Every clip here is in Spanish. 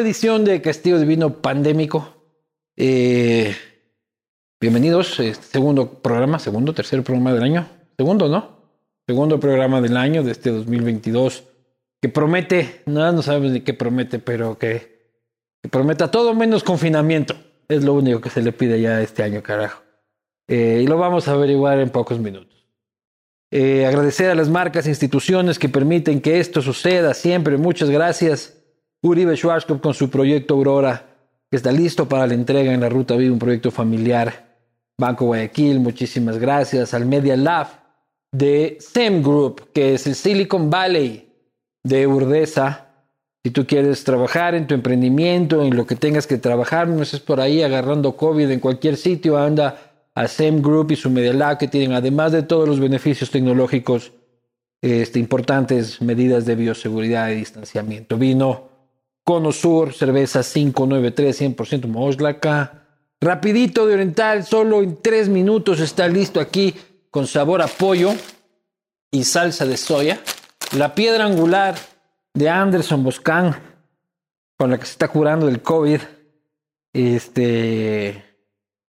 edición de Castillo Divino Pandémico. Eh, bienvenidos, eh, segundo programa, segundo, tercer programa del año. Segundo, ¿no? Segundo programa del año de este 2022 que promete, nada, no sabemos ni qué promete, pero que, que prometa todo menos confinamiento. Es lo único que se le pide ya este año, carajo. Eh, y lo vamos a averiguar en pocos minutos. Eh, agradecer a las marcas e instituciones que permiten que esto suceda siempre. Muchas gracias. Uribe Schwarzkopf con su proyecto Aurora, que está listo para la entrega en la Ruta Viva, un proyecto familiar. Banco Guayaquil, muchísimas gracias. Al Media Lab de SEM Group, que es el Silicon Valley de Urdesa. Si tú quieres trabajar en tu emprendimiento, en lo que tengas que trabajar, no estés por ahí agarrando COVID en cualquier sitio, anda a SEM Group y su Media Lab, que tienen, además de todos los beneficios tecnológicos, este, importantes medidas de bioseguridad y distanciamiento. Vino Cono Sur, cerveza 593, 100% Moslaca. Rapidito de Oriental, solo en tres minutos está listo aquí con sabor a pollo y salsa de soya. La piedra angular de Anderson Boscan, con la que se está curando del COVID. Este.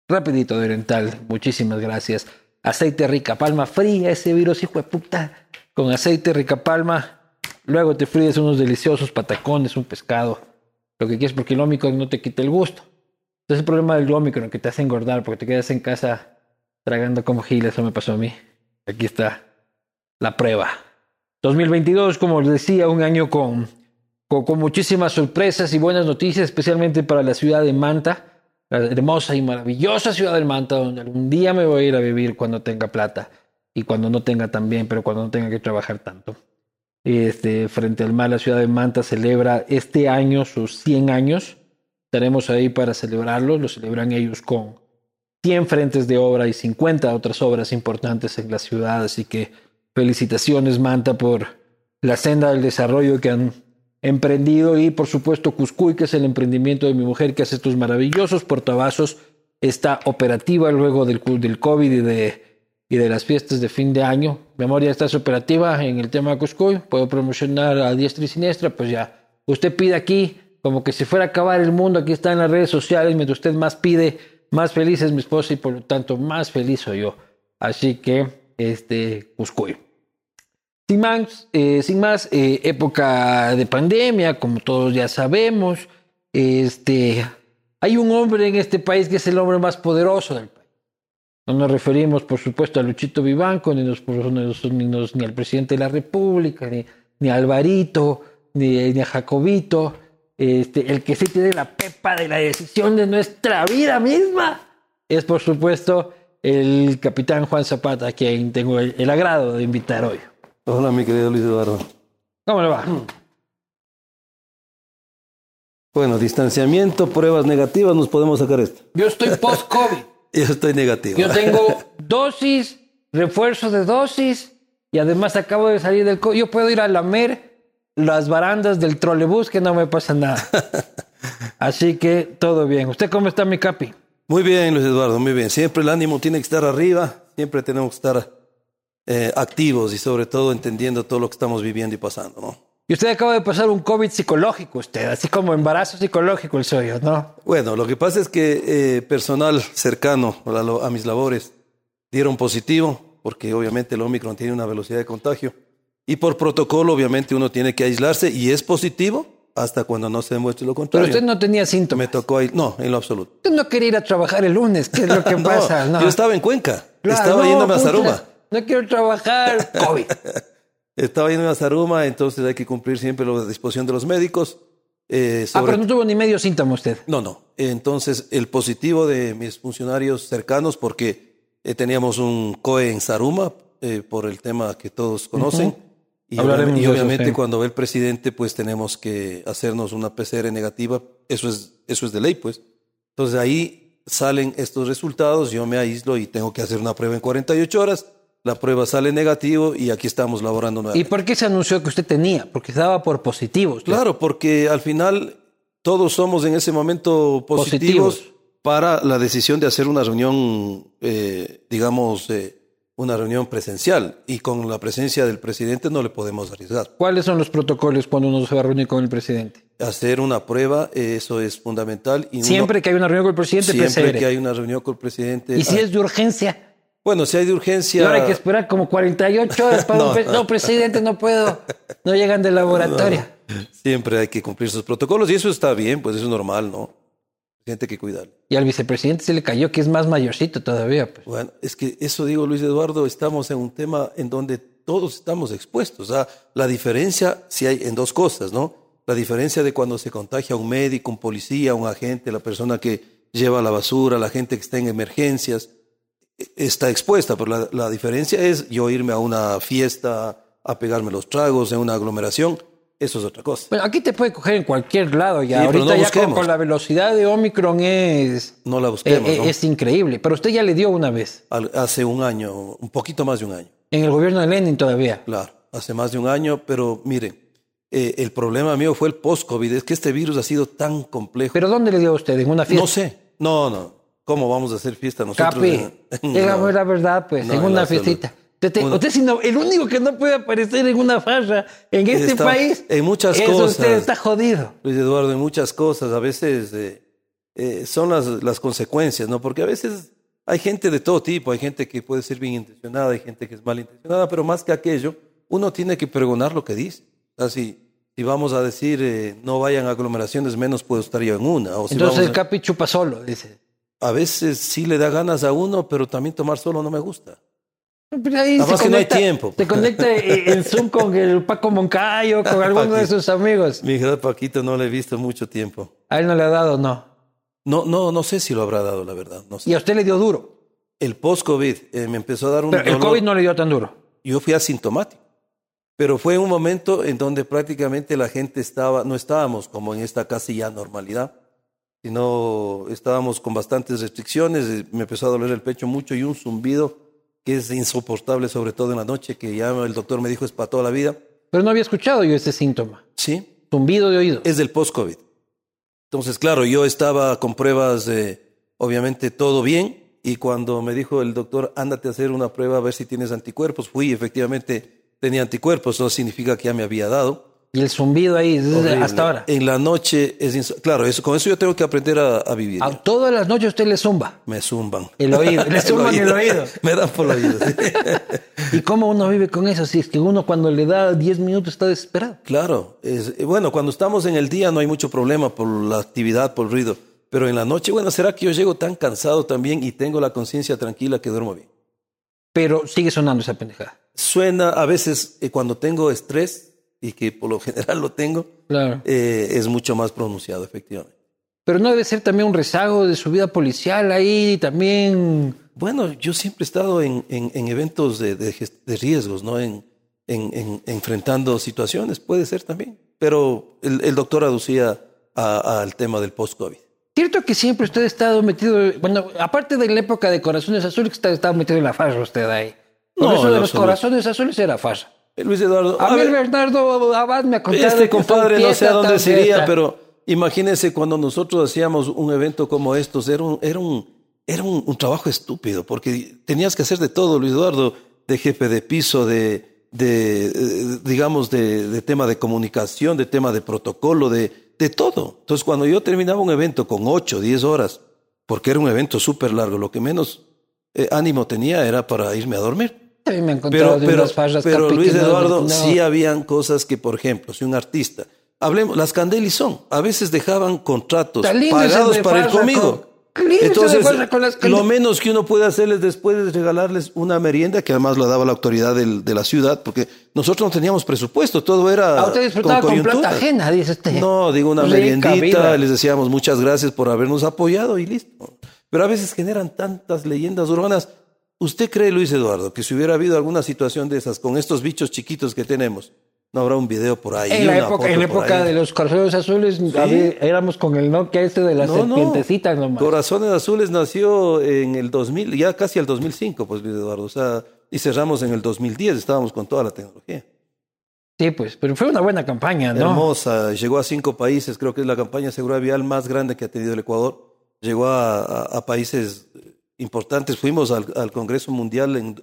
Rapidito de Oriental, muchísimas gracias. Aceite rica palma fría, ese virus hijo de puta. Con aceite rica palma. Luego te fríes unos deliciosos patacones, un pescado. Lo que quieres porque el Omicron no te quita el gusto. Entonces el problema del Omicron que te hace engordar porque te quedas en casa tragando como gil, eso me pasó a mí. Aquí está la prueba. 2022, como les decía, un año con, con, con muchísimas sorpresas y buenas noticias, especialmente para la ciudad de Manta, la hermosa y maravillosa ciudad de Manta, donde algún día me voy a ir a vivir cuando tenga plata y cuando no tenga también, pero cuando no tenga que trabajar tanto. Este, frente al mar, la ciudad de Manta celebra este año sus 100 años. Estaremos ahí para celebrarlo. Lo celebran ellos con 100 frentes de obra y 50 otras obras importantes en la ciudad. Así que felicitaciones, Manta, por la senda del desarrollo que han emprendido. Y por supuesto, Cuscuy, que es el emprendimiento de mi mujer, que hace estos maravillosos portavasos. Está operativa luego del, del COVID y de y de las fiestas de fin de año. Memoria estás operativa en el tema de Cuscuy, puedo promocionar a diestra y siniestra, pues ya. Usted pide aquí, como que si fuera a acabar el mundo, aquí está en las redes sociales, mientras usted más pide, más feliz es mi esposa y por lo tanto más feliz soy yo. Así que, este, Cuscuy. Sin más, eh, sin más eh, época de pandemia, como todos ya sabemos, este, hay un hombre en este país que es el hombre más poderoso del país. No nos referimos, por supuesto, a Luchito Vivanco, ni, nos, ni, nos, ni al presidente de la República, ni, ni a Alvarito, ni, ni, a Jacobito. Este, el que sí tiene la pepa de la decisión de nuestra vida misma es, por supuesto, el capitán Juan Zapata, a quien tengo el, el agrado de invitar hoy. Hola, mi querido Luis Eduardo. ¿Cómo le va? Bueno, distanciamiento, pruebas negativas, nos podemos sacar esto. Yo estoy post-COVID. Yo estoy negativo. Yo tengo dosis, refuerzo de dosis y además acabo de salir del... Co yo puedo ir a lamer las barandas del trolebús que no me pasa nada. Así que todo bien. ¿Usted cómo está, mi capi? Muy bien, Luis Eduardo, muy bien. Siempre el ánimo tiene que estar arriba, siempre tenemos que estar eh, activos y sobre todo entendiendo todo lo que estamos viviendo y pasando, ¿no? Y usted acaba de pasar un COVID psicológico, usted, así como embarazo psicológico el suyo, ¿no? Bueno, lo que pasa es que eh, personal cercano a, a, mis labores dieron positivo, porque obviamente el Omicron tiene una velocidad de contagio. Y por protocolo, obviamente, uno tiene que aislarse y es positivo hasta cuando no se demuestre lo contrario. Pero usted no tenía síntomas. Me tocó ahí, no, en lo absoluto. Usted no quería ir a trabajar el lunes, ¿qué es lo que no, pasa? No. Yo estaba en Cuenca, Claro, estaba no, yéndome a Zaruma. No quiero trabajar, COVID. Estaba yendo a Zaruma, entonces hay que cumplir siempre la disposición de los médicos. Eh, Ah, sobre- pero no tuvo ni medio síntoma usted. No, no. Entonces, el positivo de mis funcionarios cercanos, porque eh, teníamos un COE en Zaruma, eh, por el tema que todos conocen. Y, Hablaremos obviamente, y de eso, obviamente sí. cuando ve el presidente, pues tenemos que hacernos una PCR negativa. Eso es, eso es de ley, pues. Entonces ahí salen estos resultados, yo me aíslo y tengo que hacer una prueba en 48 horas. La prueba sale negativo y aquí estamos laborando ¿Y nuevamente. por qué se anunció que usted tenía? Porque estaba por positivo. usted. Claro, porque al final todos somos en ese momento positivos, Positivos. para la decisión de hacer una reunión, eh, digamos, eh, una reunión presencial. Y con la presencia del presidente no le podemos arriesgar. ¿Cuáles son los protocolos cuando uno se va a reunir con el presidente? Hacer una prueba, eso es fundamental. Y uno- Siempre que hay una reunión con el presidente, siempre PCR. que hay una reunión con el presidente. Y si ah, es de urgencia, Bueno, si hay de y urgencia. ahora hay que esperar como 48 horas para un... pre- No, presidente, no puedo. No llegan del laboratorio. Siempre hay que cumplir sus protocolos y eso está bien, pues eso es normal, ¿no? Gente que cuidarle. Y al vicepresidente se le cayó que es más mayorcito todavía. Pues. Bueno, es que eso digo, Luis Eduardo, estamos en un tema en donde todos estamos expuestos. O sea, la diferencia si hay en dos cosas, ¿no? La diferencia de cuando se contagia un médico, un policía, un agente, la persona que lleva la basura, la gente que está en emergencias, está expuesta, pero la, la diferencia es yo irme a una fiesta, a pegarme los tragos, en una aglomeración, eso es otra cosa. Bueno, aquí te puede coger en cualquier lado ya. Sí, Ahorita no ya con, con la velocidad de Omicron es, No la busquemos, eh, ¿no? es increíble. Pero usted ya le dio una vez. Al- Hace un año, un poquito más de un año. En el gobierno de Lenin todavía. Claro, hace más de un año, pero miren, eh, el problema mío fue el post-COVID, es que este virus ha sido tan complejo. ¿Pero dónde le dio a usted? ¿En una fiesta? no sé, no, no, ¿cómo vamos a hacer fiesta nosotros? Capi, no. la verdad, pues, No, en una fiestita. Usted, usted si no- el único que no puede aparecer en una farra en este Está- país. en muchas es cosas. Usted está jodido. Luis Eduardo, en muchas cosas, a veces eh, eh, son las, las consecuencias, ¿no? Porque a veces hay gente de todo tipo, hay gente que puede ser bien intencionada, hay gente que es malintencionada, pero más que aquello, uno tiene que pregonar lo que dice. Sea, si, vamos a decir eh, no vayan a aglomeraciones, menos puedo estar yo en una. O si Entonces vamos a- Capi chupa solo, dice. A veces sí le da ganas a uno, pero también tomar solo no me gusta. Además que no hay tiempo. Se conecta en Zoom con el Paco Moncayo, con alguno de Paquito. sus amigos. Mi gran Paquito no le he visto mucho tiempo. A él no le ha dado, no. No, no, no sé si lo habrá dado, la verdad. No sé. Y a usted le dio duro. El post-COVID eh, me empezó a dar un Pero el dolor. COVID no le dio tan duro. Yo fui asintomático. Pero fue un momento en donde prácticamente la gente estaba, no estábamos como en esta casi ya normalidad, sino estábamos con bastantes restricciones. eh, Me empezó a doler el pecho mucho y un zumbido que es insoportable, sobre todo en la noche, que ya el doctor me dijo es para toda la vida. Pero no había escuchado yo ese síntoma. Sí, Zumbido de oído. es del post-COVID. Entonces, claro, yo estaba con pruebas, eh, obviamente todo bien, y cuando me dijo el doctor, ándate a hacer una prueba a ver si tienes anticuerpos, fui, efectivamente tenía anticuerpos, eso significa que ya me había dado. Y el zumbido ahí, Horrible. hasta ahora. En la noche, es claro, eso, con eso yo tengo que aprender a, a vivir. A todas las noches usted le zumba. Me zumban. El oído, le zumban el oído. me dan por el oído. sí. ¿Y cómo uno vive con eso? Si es que uno cuando le da 10 minutos está desesperado. Claro, es, eh, bueno, cuando estamos en el día no hay mucho problema por la actividad, por el ruido, pero en la noche, bueno, ¿será que yo llego tan cansado también y tengo la conciencia tranquila que duermo bien? Pero sigue sonando esa pendejada. Suena a veces eh, cuando tengo estrés, y que por lo general lo tengo, Claro. eh, es mucho más pronunciado, efectivamente. Pero no debe ser también un rezago de su vida policial ahí también. Bueno, yo siempre he estado en, en- en eventos de, de de riesgos, ¿no? En, en- en- enfrentando situaciones, puede ser también. Pero el, el doctor aducía al tema del post-COVID. Cierto que siempre usted ha estado metido, bueno, aparte de la época de Corazones Azules, que estaba metido en la farsa usted ahí. Por No, eso de los absoluto. Corazones Azules era farsa. Eh, Luis Eduardo, A, a mí ver, Bernardo Abad me contado este compadre no sé a dónde tal se iría, fiesta. pero imagínense cuando nosotros hacíamos un evento como estos, era un, era un, era un, un trabajo estúpido, porque tenías que hacer de todo, Luis Eduardo, de jefe de piso, de, de eh, digamos, de, de tema de comunicación, de tema de protocolo, de, de todo. Entonces, cuando yo terminaba un evento con 8, 10 horas, porque era un evento súper largo, lo que menos eh, ánimo tenía era para irme a dormir. A mí me contado Pero, de pero, unas pero Luis Eduardo, no- sí habían cosas que, por ejemplo, si un artista, hablemos, las Candelis son, a veces dejaban contratos pagados de para ir conmigo. con- de Entonces, con las lo menos que uno puede hacerles después es regalarles una merienda que además lo daba la autoridad del- de la ciudad, porque nosotros no teníamos presupuesto, todo era Ah, usted disfrutaba con, coyuntura. plata ajena, dice usted. No, digo una Rica meriendita, vida. les decíamos muchas gracias por habernos apoyado y listo. Pero a veces generan tantas leyendas urbanas. ¿Usted cree, Luis Eduardo, que si hubiera habido alguna situación de esas con estos bichos chiquitos que tenemos, no habrá un video por ahí? En la una época, en la época de los corazones azules había- éramos con el Nokia este de las No, no. serpientecitas nomás. Corazones Azules nació en el 2000, ya casi el 2005, pues Luis Eduardo. O sea, y cerramos en el 2010, estábamos con toda la tecnología. Sí, pues, pero fue una buena campaña, ¿no? Hermosa, llegó a cinco países, creo que es la campaña de seguridad vial más grande que ha tenido el Ecuador. llegó a, a- a países importantes. Fuimos al, al Congreso Mundial en,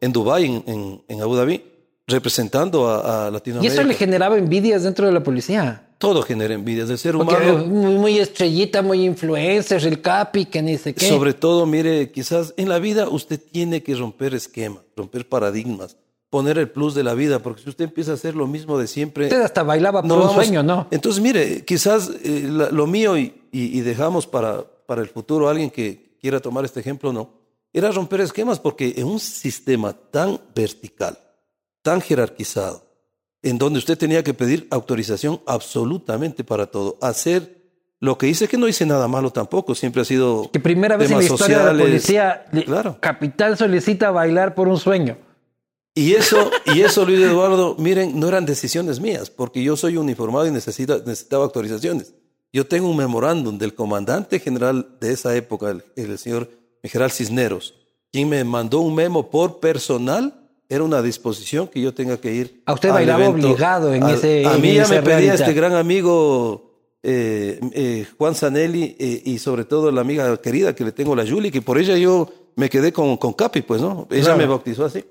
en Dubái, en, en- en Abu Dhabi, representando a, a Y Latinoamérica. eso le generaba envidias dentro de la policía. Todo genera envidias del ser Porque humano. muy, muy estrellita, muy influencer, el capi, que ni sé qué. Sobre todo, mire, quizás en la vida usted tiene que romper esquemas, romper paradigmas, poner el plus de la vida, porque si usted empieza a hacer lo mismo de siempre... Usted hasta bailaba por no un vamos- sueño, ¿no? Entonces, mire, quizás eh, la- lo mío y, y- y dejamos para, para el futuro a alguien que quiera tomar este ejemplo, no, era romper esquemas porque en un sistema tan vertical, tan jerarquizado, en donde usted tenía que pedir autorización absolutamente para todo, hacer lo que hice, que no hice nada malo tampoco, siempre ha sido... Que primera vez en la historia de la sociales. policía, Claro. Capitán solicita bailar por un sueño. Y eso, y eso, Luis Eduardo, miren, no eran decisiones mías, porque yo soy uniformado y necesita, necesitaba autorizaciones. Yo tengo un memorándum del comandante general de esa época, el, el señor General Cisneros, quien me mandó un memo por personal. Era una disposición que yo tenga que ir. A usted bailaba evento. obligado en Al- ese- A mí ya me pedía reality. este gran amigo eh, eh, Juan Zanelli eh, y sobre todo la amiga querida que le tengo, la Julie, que por ella yo me quedé con, con Capi, pues, ¿no? Ella Claro. me bautizó así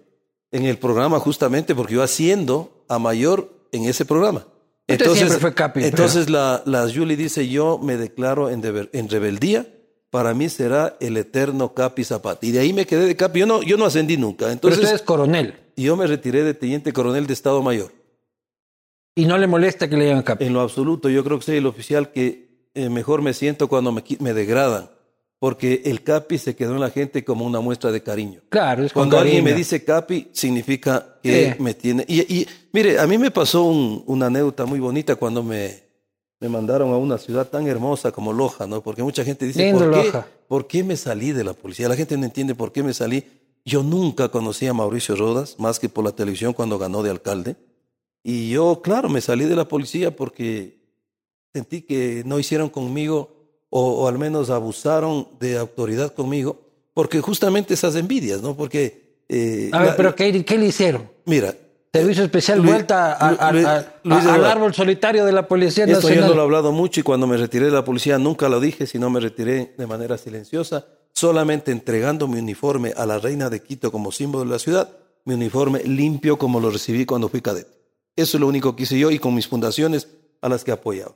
en el programa justamente porque yo haciendo a mayor en ese programa. Usted siempre fue Capi, entonces la, la Julie dice, yo me declaro en, deber- en rebeldía, para mí será el eterno Capi Zapata. Y de ahí me quedé de Capi, yo no, yo no ascendí nunca. Pero Entonces usted es coronel yo me retiré de teniente coronel de Estado Mayor. y no le molesta que le digan capi. En lo absoluto, yo creo que soy el oficial que eh, mejor me siento cuando me, me degradan, porque el Capi se quedó en la gente como una muestra de cariño. Claro, es Cuando alguien me dice Capi, significa que Sí. me tiene. Y, y, mire, a mí me pasó un- una anécdota muy bonita cuando me, me mandaron a una ciudad tan hermosa como Loja, ¿no? Porque mucha gente dice, Lindo ¿por qué, Loja. ¿por qué me salí de la policía? La gente no entiende por qué me salí. Yo nunca conocí a Mauricio Rodas, más que por la televisión cuando ganó de alcalde. Y yo, claro, me salí de la policía porque sentí que no hicieron conmigo o, o al menos abusaron de autoridad conmigo, porque justamente esas envidias, ¿no? Porque... eh, A ver, la- pero ¿qué, qué le hicieron? Mira, Servicio especial Luis- vuelta a- a- Luis- a- a- Luis al Eduardo. árbol solitario de la Policía esto yo Nacional. no lo he hablado mucho y cuando me retiré de la policía nunca lo dije, sino me retiré de manera silenciosa, solamente entregando mi uniforme a la reina de Quito como símbolo de la ciudad, mi uniforme limpio como lo recibí cuando fui cadete. Eso es lo único que hice yo y con mis fundaciones a las que he apoyado.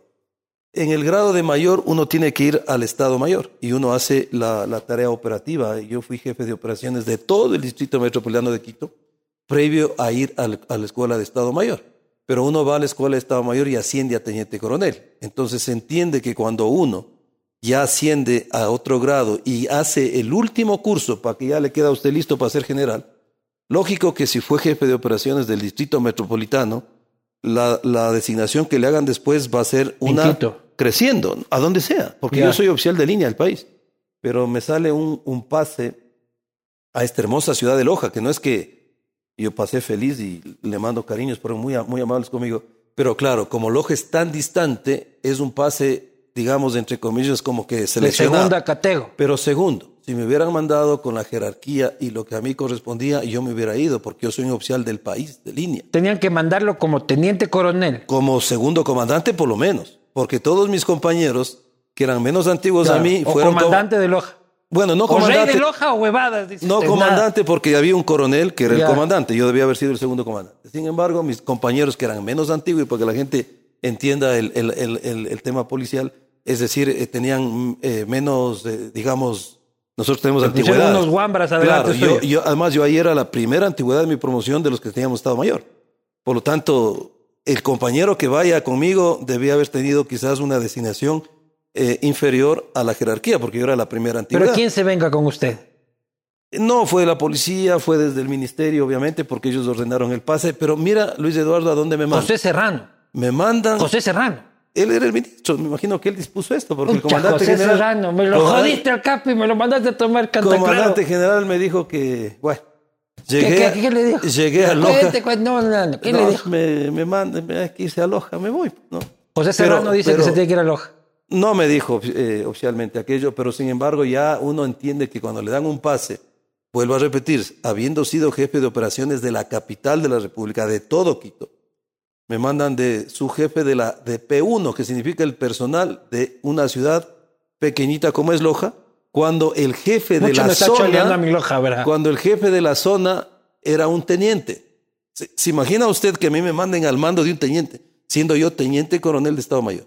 En el grado de mayor uno tiene que ir al Estado Mayor y uno hace la, la tarea operativa. Yo fui jefe de operaciones de todo el Distrito Metropolitano de Quito previo a ir al- a la Escuela de Estado Mayor. Pero uno va a la Escuela de Estado Mayor y asciende a Teniente Coronel. Entonces se entiende que cuando uno ya asciende a otro grado y hace el último curso para que ya le queda a usted listo para ser general, lógico que si fue jefe de operaciones del Distrito Metropolitano, la, la designación que le hagan después va a ser una Quito. Creciendo, a donde sea, porque Ya. yo soy oficial de línea del país. Pero me sale un, un pase a esta hermosa ciudad de Loja, que no es que yo pasé feliz y le mando cariños, pero muy, muy amables conmigo. Pero claro, como Loja es tan distante, es un pase, digamos, entre comillas, como que de seleccionado. segunda catego. Pero segundo, si me hubieran mandado con la jerarquía y lo que a mí correspondía, yo me hubiera ido, porque yo soy un oficial del país, de línea. Tenían que mandarlo como teniente coronel. Como segundo comandante, por lo menos. Porque todos mis compañeros, que eran menos antiguos Claro, a mí, o fueron. co- comandante de Loja. Bueno, no O rey comandante. de Loja o huevadas. dice No usted, comandante, porque había un coronel que era Ya. el comandante. Yo debía haber sido el segundo comandante. Sin embargo, mis compañeros que eran menos antiguos, y para que la gente entienda el, el- el- el- tema policial, es decir, eh, tenían eh, menos, eh, digamos, nosotros tenemos antigüedad. unos guambras adelante Claro, yo, yo- además, yo ahí era la primera antigüedad de mi promoción de los que teníamos Estado Mayor. Por lo tanto, el compañero que vaya conmigo debía haber tenido quizás una designación eh, inferior a la jerarquía, porque yo era la primera antigüedad. Pero ¿quién se venga con usted? No, fue la policía, fue desde el ministerio, obviamente, porque ellos ordenaron el pase. Pero mira, Luis Eduardo, ¿a dónde me mandan? José Serrano. Me mandan. José Serrano. Él era el ministro, me imagino que él dispuso esto, porque el Pucha, comandante José general. Serrano. Me lo jodiste al capi me lo mandaste a tomar cantaclaro. comandante general me dijo que, bueno, llegué, ¿Qué, qué, qué le dijo? llegué a Loja. No, no, no. ¿Qué le dijo? Me, me manda, me que irse a Loja, me voy, ¿no? José Serrano dice pero- que se tiene que ir a Loja. No me dijo eh, oficialmente aquello, pero sin embargo ya uno entiende que cuando le dan un pase, vuelvo a repetir, habiendo sido jefe de operaciones de la capital de la República, de todo Quito, me mandan de su jefe de la de P1, que significa el personal de una ciudad pequeñita como es Loja, cuando el jefe de Mucho la me está choleando a zona, mi loja, ¿verdad? cuando el jefe de la zona era un teniente. ¿Se, se imagina usted que a mí me manden al mando de un teniente, siendo yo teniente coronel de Estado Mayor?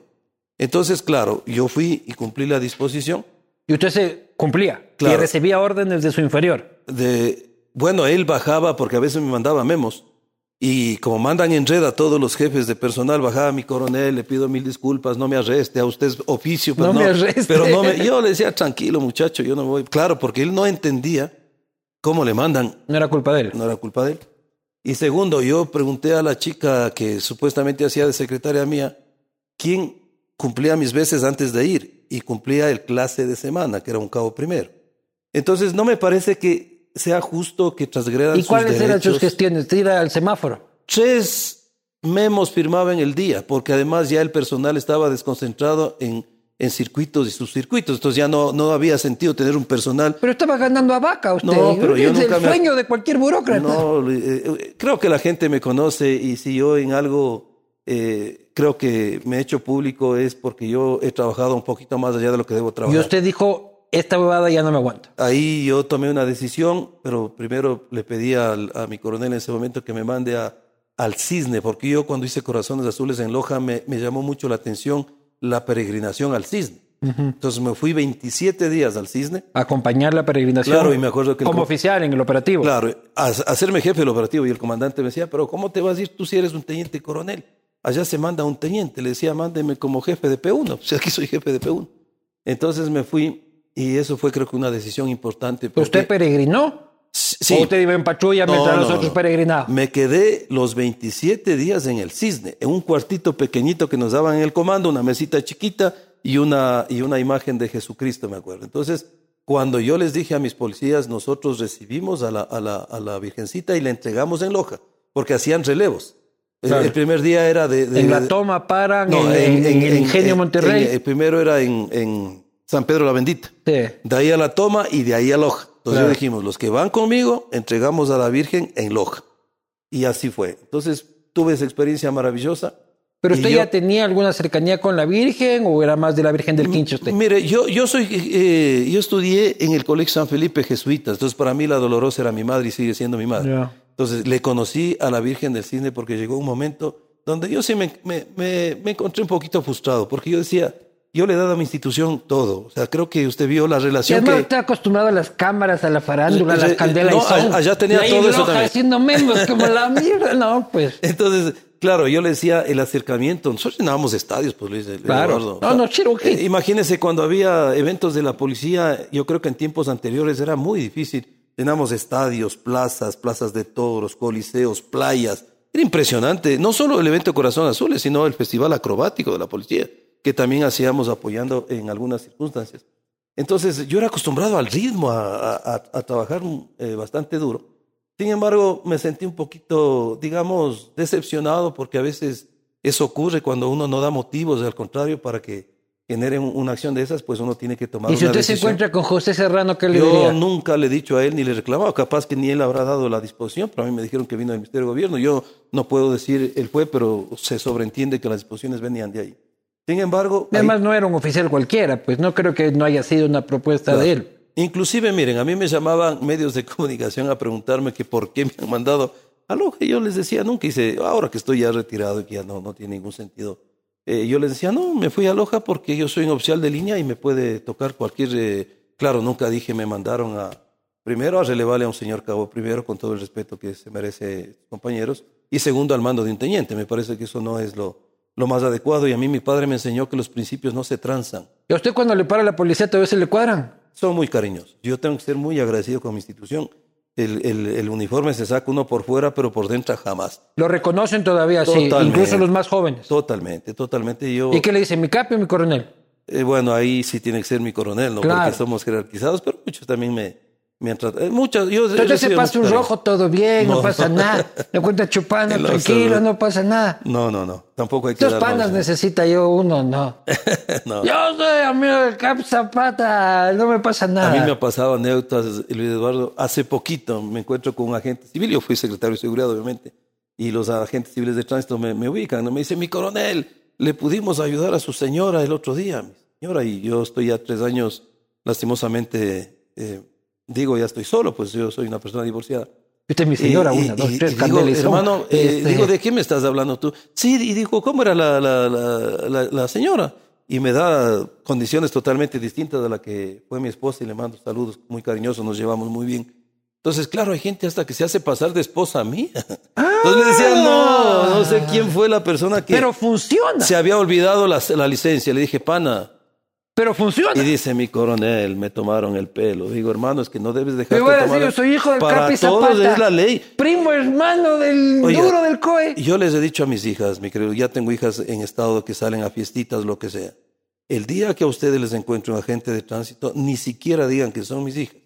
Entonces, claro, yo fui y cumplí la disposición Y usted se cumplía y Claro. recibía órdenes de su inferior. de, bueno, él bajaba porque a veces me mandaba memos y como mandan en red a todos los jefes de personal, bajaba mi coronel, le pido mil disculpas, no me arreste, a usted es oficio, pero No no, me arreste. pero no me, yo le decía tranquilo muchacho, yo no me voy, claro, porque él no entendía cómo le mandan, No era culpa de él. no era culpa de él. Y segundo, yo pregunté a la chica que supuestamente hacía de secretaria mía, ¿quién cumplía mis veces antes de ir? Y cumplía el clase de semana, que era un cabo primero. Entonces, no me parece que sea justo que transgredan ¿Y sus cuáles eran sus derechos. gestiones? Ir al semáforo. Tres memos firmaba en el día, porque además ya el personal estaba desconcentrado en, en circuitos y subcircuitos. Entonces ya no, no había sentido tener un personal Pero estaba ganando a vaca usted. No, pero yo es nunca el me- sueño de cualquier burócrata. No, eh, eh, creo que la gente me conoce y si yo en algo eh, creo que me he hecho público es porque yo he trabajado un poquito más allá de lo que debo y trabajar. usted dijo, esta huevada ya no me aguanta. Ahí yo tomé una decisión, pero primero le pedí al- a mi coronel en ese momento que me mande a- al Cisne, porque yo cuando hice Corazones Azules en Loja me, me llamó mucho la atención la peregrinación al Cisne. Entonces me fui 27 días al Cisne. Acompañar la peregrinación. Claro, y me acuerdo que Como co- oficial en el operativo. Claro, a, a hacerme jefe del operativo y el comandante me decía, pero ¿cómo te vas a ir tú si eres un teniente coronel? Allá se manda un teniente, le decía, mándeme como jefe de P1, o sea, aquí soy jefe de P1. Entonces me fui y eso fue creo que una decisión importante. ¿Pero ¿Usted porque- peregrinó? Sí. ¿O usted iba en patrulla No, mientras no, los otros no. peregrinaban? Me quedé los 27 días en el Cisne, en un cuartito pequeñito que nos daban en el comando, una mesita chiquita y una, y una imagen de Jesucristo, me acuerdo. Entonces, cuando yo les dije a mis policías, nosotros recibimos a la, a la, a la Virgencita y la entregamos en Loja, porque hacían relevos. El- Claro. El, primer día era de... de- En la toma paran en, en- en el Ingenio en- Monterrey. el primero era en, en San Pedro la Bendita. Sí. De ahí a la toma y de ahí a Loja. Entonces Claro. dijimos, los que van conmigo, entregamos a la Virgen en Loja. Y así fue. Entonces tuve esa experiencia maravillosa. ¿Pero usted yo- ya tenía alguna cercanía con la Virgen o era más de la Virgen del Quincho usted? Mire, yo, yo soy, eh, yo estudié en el Colegio San Felipe Jesuitas. Entonces para mí la Dolorosa era mi madre y sigue siendo mi madre. Ya. Entonces le conocí a la Virgen del Cisne porque llegó un momento donde yo sí me, me, me- me encontré un poquito frustrado porque yo decía, yo le he dado a mi institución todo. O sea, creo que usted vio la Y relación además que... está acostumbrado a las cámaras, a la farándula, a Eh, las eh, candelas no, y son. allá tenía Y todo eso también. haciendo memes como la mierda. No, pues. Entonces, claro, yo le decía el acercamiento. Nosotros llenábamos estadios, pues Luis. Claro. Eduardo. No, no, Chiro, ¿qué? eh, imagínese cuando había eventos de la policía, yo creo que en tiempos anteriores era muy difícil. Llenamos estadios, plazas, plazas de toros, coliseos, playas. Era impresionante. No solo el evento Corazón Azules, sino el festival acrobático de la policía, que también hacíamos apoyando en algunas circunstancias. Entonces, yo era acostumbrado al ritmo, a, a- a trabajar eh, bastante duro. Sin embargo, me sentí un poquito, digamos, decepcionado porque a veces eso ocurre cuando uno no da motivos, al contrario, para que generen una acción de esas, pues uno tiene que tomar Y si una usted se decisión. encuentra con José Serrano, ¿qué le Yo diría? nunca le he dicho a él ni le he reclamado, capaz que ni él habrá dado la disposición, pero a mí me dijeron que vino del Ministerio de Gobierno. Yo no puedo decir él fue, pero se sobreentiende que las disposiciones venían de ahí. Sin embargo, Además, no era un oficial cualquiera, pues no creo que no haya sido una propuesta de él. Inclusive, miren, a mí me llamaban medios de comunicación a preguntarme que por qué me han mandado a Loja. Y yo les decía, nunca hice, ahora que estoy ya retirado y que ya no, no tiene ningún sentido. eh, yo les decía, no, me fui a Loja porque yo soy un oficial de línea y me puede tocar cualquier... eh, claro, nunca dije, me mandaron a... Primero, a relevarle a un señor cabo, primero, con todo el respeto que se merece, compañeros. Y segundo, al mando de un teniente. Me parece que eso no es lo, lo más adecuado. Y a mí mi padre me enseñó que los principios no se transan. ¿Y a usted cuando le para la policía todavía se le cuadran? son muy cariñosos. Yo tengo que ser muy agradecido con mi institución. El, el- el uniforme se saca uno por fuera, pero por dentro jamás. Lo reconocen todavía, sí, Totalmente. incluso los más jóvenes. Totalmente, totalmente. Yo, ¿Y qué le dice? ¿Mi capi o mi coronel? eh, bueno, ahí sí tiene que ser mi coronel, ¿no? Claro. Porque somos jerarquizados, pero muchos también me, tratado. eh, muchos, yo Entonces se recibido pasa un rojo, todo bien, no, No. pasa nada. Le cuenta chupando, tranquilo, no pasa nada. No, no, no. Tampoco hay que Dos panas necesita yo uno, no. no. Yo soy amigo del Cap Zapata, no me pasa A nada. mí me ha pasado anécdotas, Luis Eduardo. Hace poquito me encuentro con un agente civil. Yo fui secretario de seguridad, obviamente. Y los agentes civiles de tránsito me, me ubican. Me dicen, mi coronel, le pudimos ayudar a su señora el otro día. señora y yo estoy ya tres años, lastimosamente, eh, digo, ya estoy solo, pues yo soy una persona divorciada. Usted es mi señora, Y- una, y- dos, y tres, digo, candelizón. hermano, eh, Este, digo, ¿de qué me estás hablando tú? Sí, y digo, ¿cómo era la, la, la, la- señora? Y me da condiciones totalmente distintas de la que fue mi esposa y le mando saludos muy cariñosos, nos llevamos muy bien. Entonces, claro, hay gente hasta que se hace pasar de esposa mía. Entonces le decía, no, no sé quién fue la persona que Pero funciona, se había olvidado la, la licencia. Le dije, pana. Pero funciona. Y dice mi coronel, me tomaron el pelo. Digo, hermano, es que no debes dejar voy a de decir, yo soy hijo del Para Capi todos Zapata. es la ley. Primo hermano del Oiga, duro del COE. Yo les he dicho a mis hijas, mi querido, ya tengo hijas en estado que salen a fiestitas, lo que sea. El día que a ustedes les encuentre un agente de tránsito, ni siquiera digan que son mis hijas.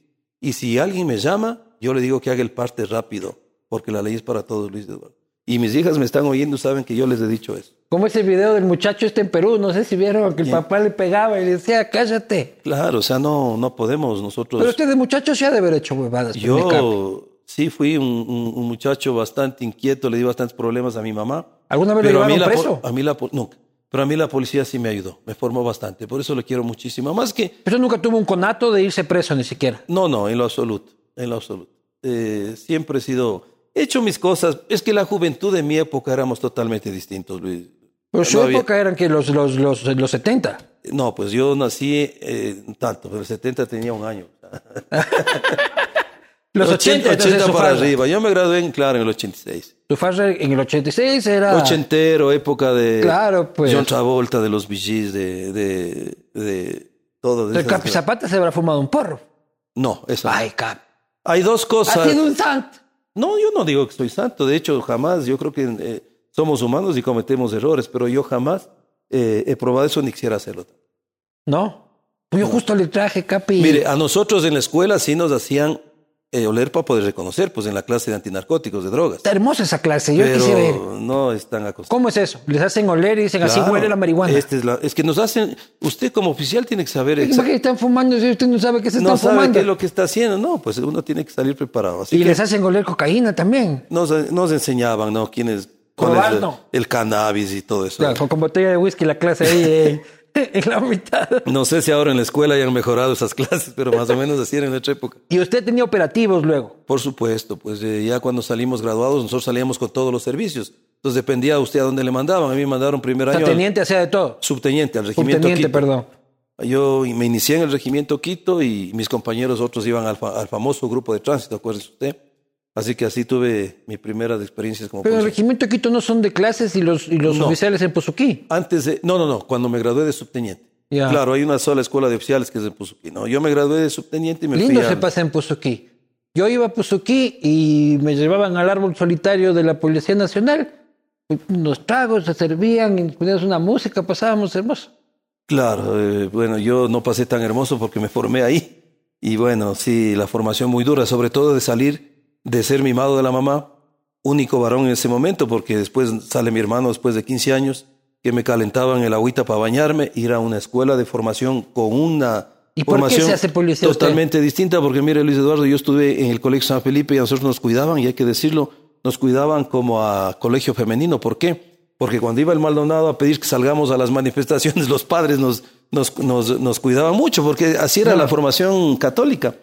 Y si alguien me llama, yo le digo que haga el parte rápido, porque la ley es para todos, Luis Eduardo. Y mis hijas me están oyendo, saben que yo les he dicho eso. Como ese video del muchacho este en Perú, no sé si vieron que el papá le pegaba y le decía, cállate. Claro, o sea, no, no podemos nosotros. Pero usted de muchacho sí ha de haber hecho huevadas. Yo sí fui un, un- un muchacho bastante inquieto, le di bastantes problemas a mi mamá. ¿Alguna vez Pero a mí llevaron la po- preso? A mí la nunca. Pero a mí la policía sí me ayudó, me formó bastante. Por eso le quiero muchísimo. Más que, Eso nunca tuvo un conato de irse preso ni siquiera. no, no, en lo absoluto, en lo absoluto. Eh, siempre he sido, he hecho mis cosas. Es que la juventud de mi época éramos totalmente distintos, Luis. Pero su No había- época eran que los, los, los, los 70. No, pues yo nací eh, tanto, pero el 70 tenía un año. Los 80, entonces su para farra. arriba. Yo me gradué, en, claro, en el 86. Su farra en el 86 era... Ochentero, época de Claro, pues. John Travolta, de los VGs, de, de, de todo. de Capi Zapata se habrá fumado un porro. No, eso. Ay, Cap. Hay dos Ha cosas. sido un santo. No, yo no digo que estoy santo. De hecho, jamás. Yo creo que eh, somos humanos y cometemos errores, pero yo jamás eh, he probado eso ni quisiera hacerlo. No. Pues yo justo le traje, Capi. Mire, a nosotros en la escuela sí nos hacían eh, oler para poder reconocer, pues en la clase de antinarcóticos, de drogas. Está hermosa esa clase. Yo pero quisiera ver. no están acostumbrados. ¿Cómo es eso? Les hacen oler y dicen así Claro, huele la marihuana. este es, la- es que nos hacen, usted como oficial tiene que saber ¿Por qué están fumando si usted no sabe qué se están no sabe fumando? qué es lo que está haciendo. No, pues uno tiene que salir preparado. Así Y que les hacen oler cocaína también. nos, nos enseñaban, ¿no? Quién es, cuál Probar, es el, el cannabis y todo eso. Claro, con, con botella de whisky la clase ahí en, en la mitad. No sé si ahora en la escuela hayan mejorado esas clases, pero más o menos así era en nuestra época. Y usted tenía operativos luego. Por supuesto, pues eh, ya cuando salimos graduados, nosotros salíamos con todos los servicios. Entonces dependía de usted a dónde le mandaban. A mí me mandaron primer O sea, año al- teniente hacía de todo. subteniente al regimiento Subteniente, Quito. perdón. Yo me inicié en el regimiento Quito y mis compañeros otros iban al, fa- al famoso grupo de tránsito, acuérdese usted. Así que así tuve mis primeras experiencias como Pero el regimiento de Quito no son de clases y los, y los No. oficiales en Puzuquí. Antes de, no, no, no, cuando me gradué de subteniente. Ya. Claro, hay una sola escuela de oficiales que es en Puzuquí. No, yo me gradué de subteniente y me Lindo fui a... se pasa en Puzuquí. Yo iba a Puzuquí y me llevaban al árbol solitario de la Policía Nacional. Unos tragos se servían y poníamos una música, pasábamos hermoso. Claro, eh, bueno, yo no pasé tan hermoso porque me formé ahí. Y bueno, sí, la formación muy dura, sobre todo de salir, de ser mimado de la mamá, único varón en ese momento, porque después sale mi hermano después de 15 años, que me calentaban el agüita para bañarme, ir a una escuela de formación con una ¿Y formación se hace policía usted? totalmente distinta, porque mire Luis Eduardo, yo estuve en el Colegio San Felipe y a nosotros nos cuidaban, y hay que decirlo, nos cuidaban como a colegio femenino. ¿Por qué? Porque cuando iba el Maldonado a pedir que salgamos a las manifestaciones, los padres nos, nos, nos, nos cuidaban mucho, porque así era Claro. la formación católica.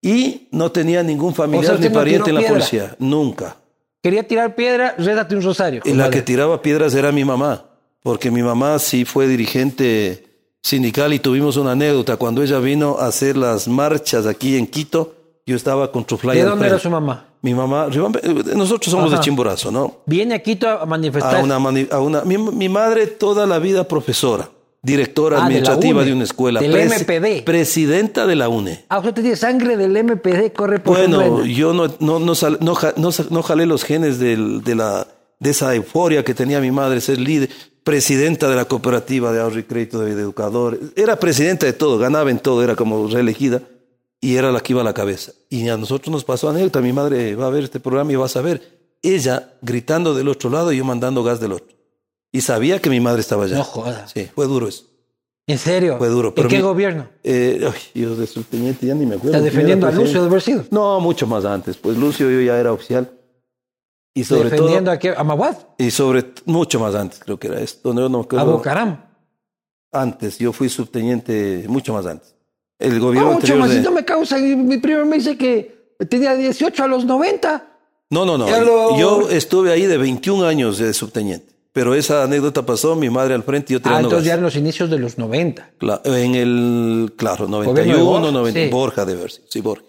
Y no tenía ningún O sea, familiar ni no pariente tiró en la policía. Nunca. Quería tirar piedra, rédate un rosario. Y la que tiraba piedras era mi mamá, porque mi mamá sí fue dirigente sindical y tuvimos una anécdota. Cuando ella vino a hacer las marchas aquí en Quito, yo estaba con Truflay ¿De dónde era su mamá? Mi mamá, nosotros somos Ajá. de Chimborazo, ¿no? Viene a Quito a manifestar. A una, a una, mi, mi madre toda la vida profesora, directora Ah, de administrativa UNE, de, una escuela, del MPD. presidenta de la UNE. Ah, usted tiene sangre del MPD, corre por Bueno, yo no, no, no, sal- no, no jalé los genes del- de, la, de esa euforia que tenía mi madre, ser líder, presidenta de la cooperativa de ahorro y crédito de, de educadores. Era presidenta de todo, ganaba en todo, era como reelegida y era la que iba a la cabeza. Y a nosotros nos pasó anécdota, mi madre va a ver este programa y va a saber, ella gritando del otro lado y yo mandando gas del otro. Y sabía que mi madre estaba allá. No joda. Sí, fue duro eso. ¿En serio? Fue duro, ¿En pero qué mi- gobierno? Eh, ay, yo de subteniente ya ni me acuerdo. ¿Está quién defendiendo a Lucio de haber sido? No, mucho más antes. Pues Lucio yo ya era oficial. Y sobre ¿Defendiendo todo, a, qué? a Maguad? y sobre mucho más antes creo que era esto. No, no, ¿A creo- Bocaram? Antes, yo fui subteniente mucho más antes. El gobierno ¿Cómo mucho anterior más? de- no me causa, mi primo me dice que tenía 18 a los 90. No, no, no. Yo estuve ahí de 21 años de subteniente. Pero esa anécdota pasó, mi madre al frente y yo Ah, tirando entonces ya en los inicios de los 90. Cla- En el, claro, Gobierno 91, de Borja, 90, sí. Borja de ver, sí, Borja.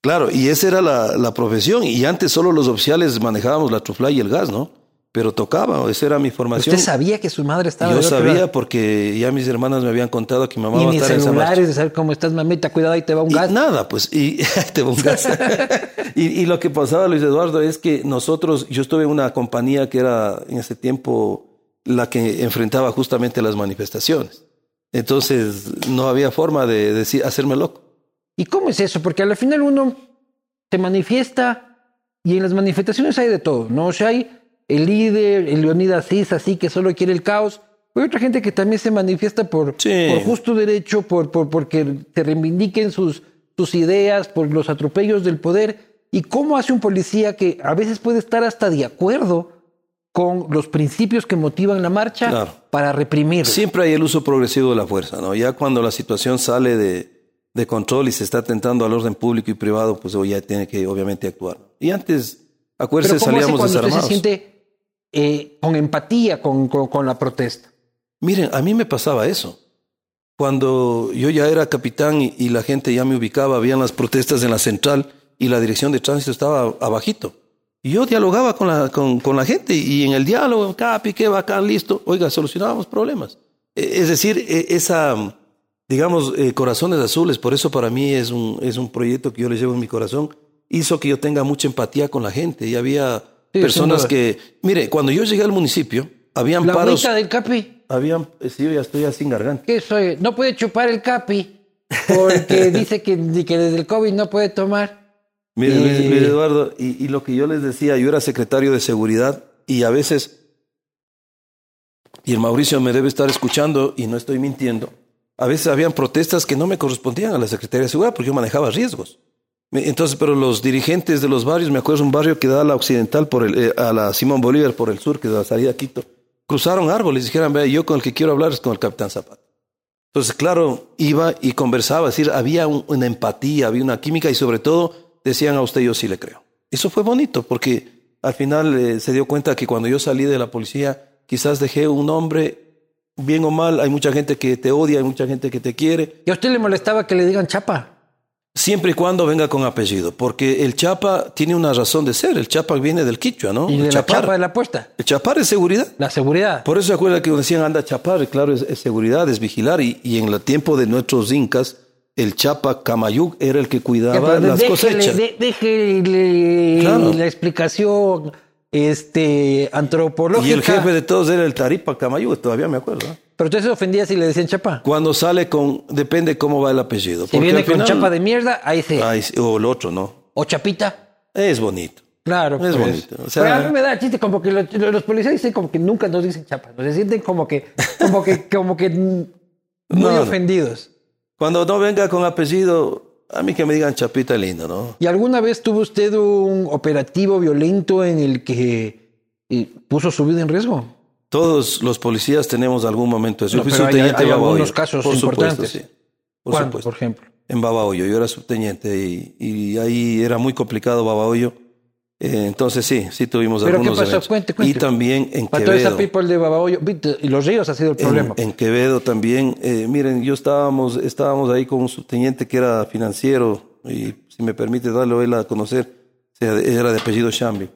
Claro, y esa era la, la profesión. Y antes solo los oficiales manejábamos la trufla y el gas, ¿no? Pero tocaba, esa era mi formación. ¿Usted sabía que su madre estaba Yo de sabía lado? porque ya mis hermanas me habían contado que mi mamá Y va a estar en esa marcha. de saber cómo estás, mamita, cuidado, ahí te va un Y gas. nada, pues, y te va un gas. y, y lo que pasaba, Luis Eduardo, es que nosotros, yo estuve en una compañía que era en ese tiempo la que enfrentaba justamente las manifestaciones. Entonces, no había forma de decir, hacerme loco. ¿Y cómo es eso? Porque al final uno se manifiesta y en las manifestaciones hay de todo, ¿no? O sea, hay el líder, el Leonidas Cis, así que solo quiere el caos. Hay otra gente que también se manifiesta por, Sí. por justo derecho, por, por porque se reivindiquen sus, sus ideas, por los atropellos del poder. ¿Y cómo hace un policía que a veces puede estar hasta de acuerdo con los principios que motivan la marcha Claro. para reprimir? Siempre hay el uso progresivo de la fuerza, ¿no? Ya cuando la situación sale de, de control y se está atentando al orden público y privado, pues ya tiene que obviamente actuar. Y antes, acuérdese, Pero ¿cómo hace salíamos usted se desarmados. siente eh, con empatía con, con- con la protesta? Miren, a mí me pasaba eso. Cuando yo ya era capitán y, y la gente ya me ubicaba, habían las protestas en la central y la dirección de tránsito estaba abajito. Y yo dialogaba con la, con, con la gente y en el diálogo, capi, qué bacán, listo. Oiga, solucionábamos problemas. E- Es decir, e- esa, digamos, eh, Corazones Azules, por eso para mí es un, es un proyecto que yo le llevo en mi corazón, hizo que yo tenga mucha empatía con la gente. Y había Sí, personas que, mire, cuando yo llegué al municipio, habían La paros. agüita del capi, Habían, sí, yo ya estoy ya sin garganta. que soy, no puede chupar el capi porque dice que, que desde el COVID no puede tomar. Mire, Y- Luis Eduardo, y, y lo que yo les decía, yo era secretario de seguridad y a veces, y el Mauricio me debe estar escuchando y no estoy mintiendo, a veces habían protestas que no me correspondían a la Secretaría de Seguridad porque yo manejaba riesgos. Entonces, pero los dirigentes de los barrios, me acuerdo un barrio que da a la occidental por el, eh, a la Simón Bolívar por el sur, que da la salida a Quito, cruzaron árboles y dijeron, vea, yo con el que quiero hablar es con el capitán Zapata. Entonces, claro, iba y conversaba, es decir, había un- una empatía, había una química y sobre todo decían a usted yo sí le creo. Eso fue bonito porque al final eh, se dio cuenta que cuando yo salí de la policía, quizás dejé un hombre, bien o mal, hay mucha gente que te odia, hay mucha gente que te quiere, ¿Y a usted le molestaba que le digan chapa? Siempre y cuando venga con apellido, porque el chapa tiene una razón de ser, el chapa viene del quichua, ¿no? Y el de la chapar. chapa de la apuesta. El chapar es seguridad. La seguridad. Por eso se acuerda que decían anda a chapar, claro, es, es seguridad, es vigilar. Y, y en el tiempo de nuestros incas, el chapa Camayuc era el que cuidaba las déjele- cosechas. de- déjele Claro. la explicación este, antropológica. Y el jefe de todos era el Taripa Camayuc, todavía me acuerdo. Pero usted se ofendía si le decían chapa. Cuando sale con, depende cómo va el apellido. Si porque viene con final- chapa de mierda, ahí se. Ay, sí, o el otro, ¿no? O chapita. Es bonito. Claro. Es pues. bonito, o sea- Pero a mí me da chiste como que los, los policías dicen como que nunca nos dicen chapa. Nos se sienten como que, como que, como que muy No, no. ofendidos. Cuando no venga con apellido, a mí que me digan chapita lindo, ¿no? ¿Y alguna vez tuvo usted un operativo violento en el que eh, puso su vida en riesgo? Todos los policías tenemos algún momento eso. Yo No, fui pero hay- subteniente hay Babahoyo. algunos casos por importantes. Supuesto, sí. Por ¿Cuándo, supuesto. por ejemplo? en Babahoyo. Yo era subteniente y, y ahí era muy complicado Babahoyo. Eh, entonces sí, sí tuvimos ¿Pero qué algunos pasó? eventos. Cuente, cuente. Y también en Para toda esa Quevedo. people de Babahoyo. Y los ríos ha sido el problema. En, en Quevedo también. eh, miren, yo estábamos, estábamos ahí con un subteniente que era financiero y si me permite darlo él a conocer, era de apellido Chambi.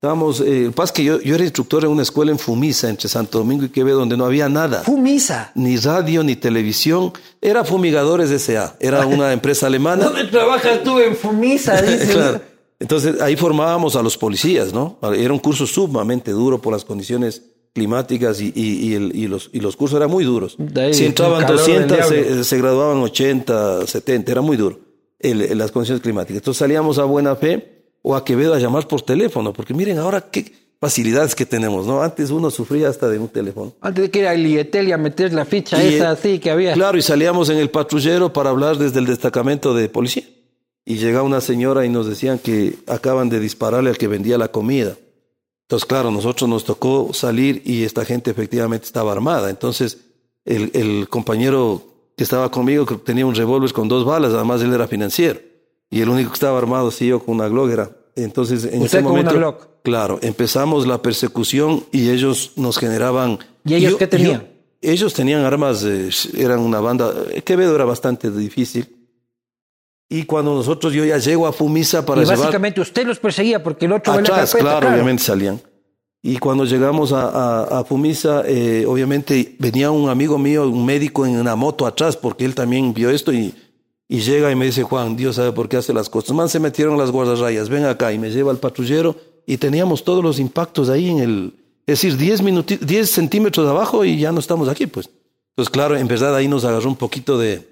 Estábamos, eh, pasa que yo, yo era instructor en una escuela en Fumisa, entre Santo Domingo y Quevedo, donde no había nada. Fumisa. Ni radio, ni televisión. Era Fumigadores S.A. Era una empresa alemana. ¿Dónde trabajas tú en Fumisa? Dice. Claro. Entonces ahí formábamos a los policías, ¿no? Era un curso sumamente duro por las condiciones climáticas y, y- y el- y los, y los cursos eran muy duros. Ahí, Si entraban el calor del 200, diablo. se, se graduaban 80, 70, era muy duro el- las condiciones climáticas. Entonces salíamos a buena fe o a Quevedo a llamar por teléfono, porque miren ahora qué facilidades que tenemos, ¿no? Antes uno sufría hasta de un teléfono. Antes de que ir a Lietel y a meter la ficha Y, esa así que había. Claro, y salíamos en el patrullero para hablar desde el destacamento de policía. Y llegaba una señora y nos decían que acaban de dispararle al que vendía la comida. Entonces, claro, nosotros nos tocó salir y esta gente efectivamente estaba armada. Entonces, el, el compañero que estaba conmigo tenía un revólver con dos balas, además él era financiero. Y el único que estaba armado, sí, yo con una Glock era. Entonces, en ¿Usted ese con una momento, Glock? claro, empezamos la persecución y ellos nos generaban. ¿Y ellos yo- qué tenían? yo- ellos tenían armas, eh, eran una banda. eh, Quevedo era bastante difícil. Y cuando nosotros, yo ya llego a Fumisa para Y llevar básicamente usted los perseguía porque el otro atrás, carpeta, claro, obviamente salían. Y cuando llegamos a, a, a Fumisa, eh, obviamente venía un amigo mío, un médico en una moto atrás, porque él también vio esto y, y llega y me dice, Juan, Dios sabe por qué hace las cosas. Man, se metieron las guardarrayas, ven acá y me lleva al patrullero y teníamos todos los impactos ahí en el, es decir, 10, minuti- 10 centímetros de abajo y ya no estamos aquí, pues. Entonces, claro, en verdad ahí nos agarró un poquito de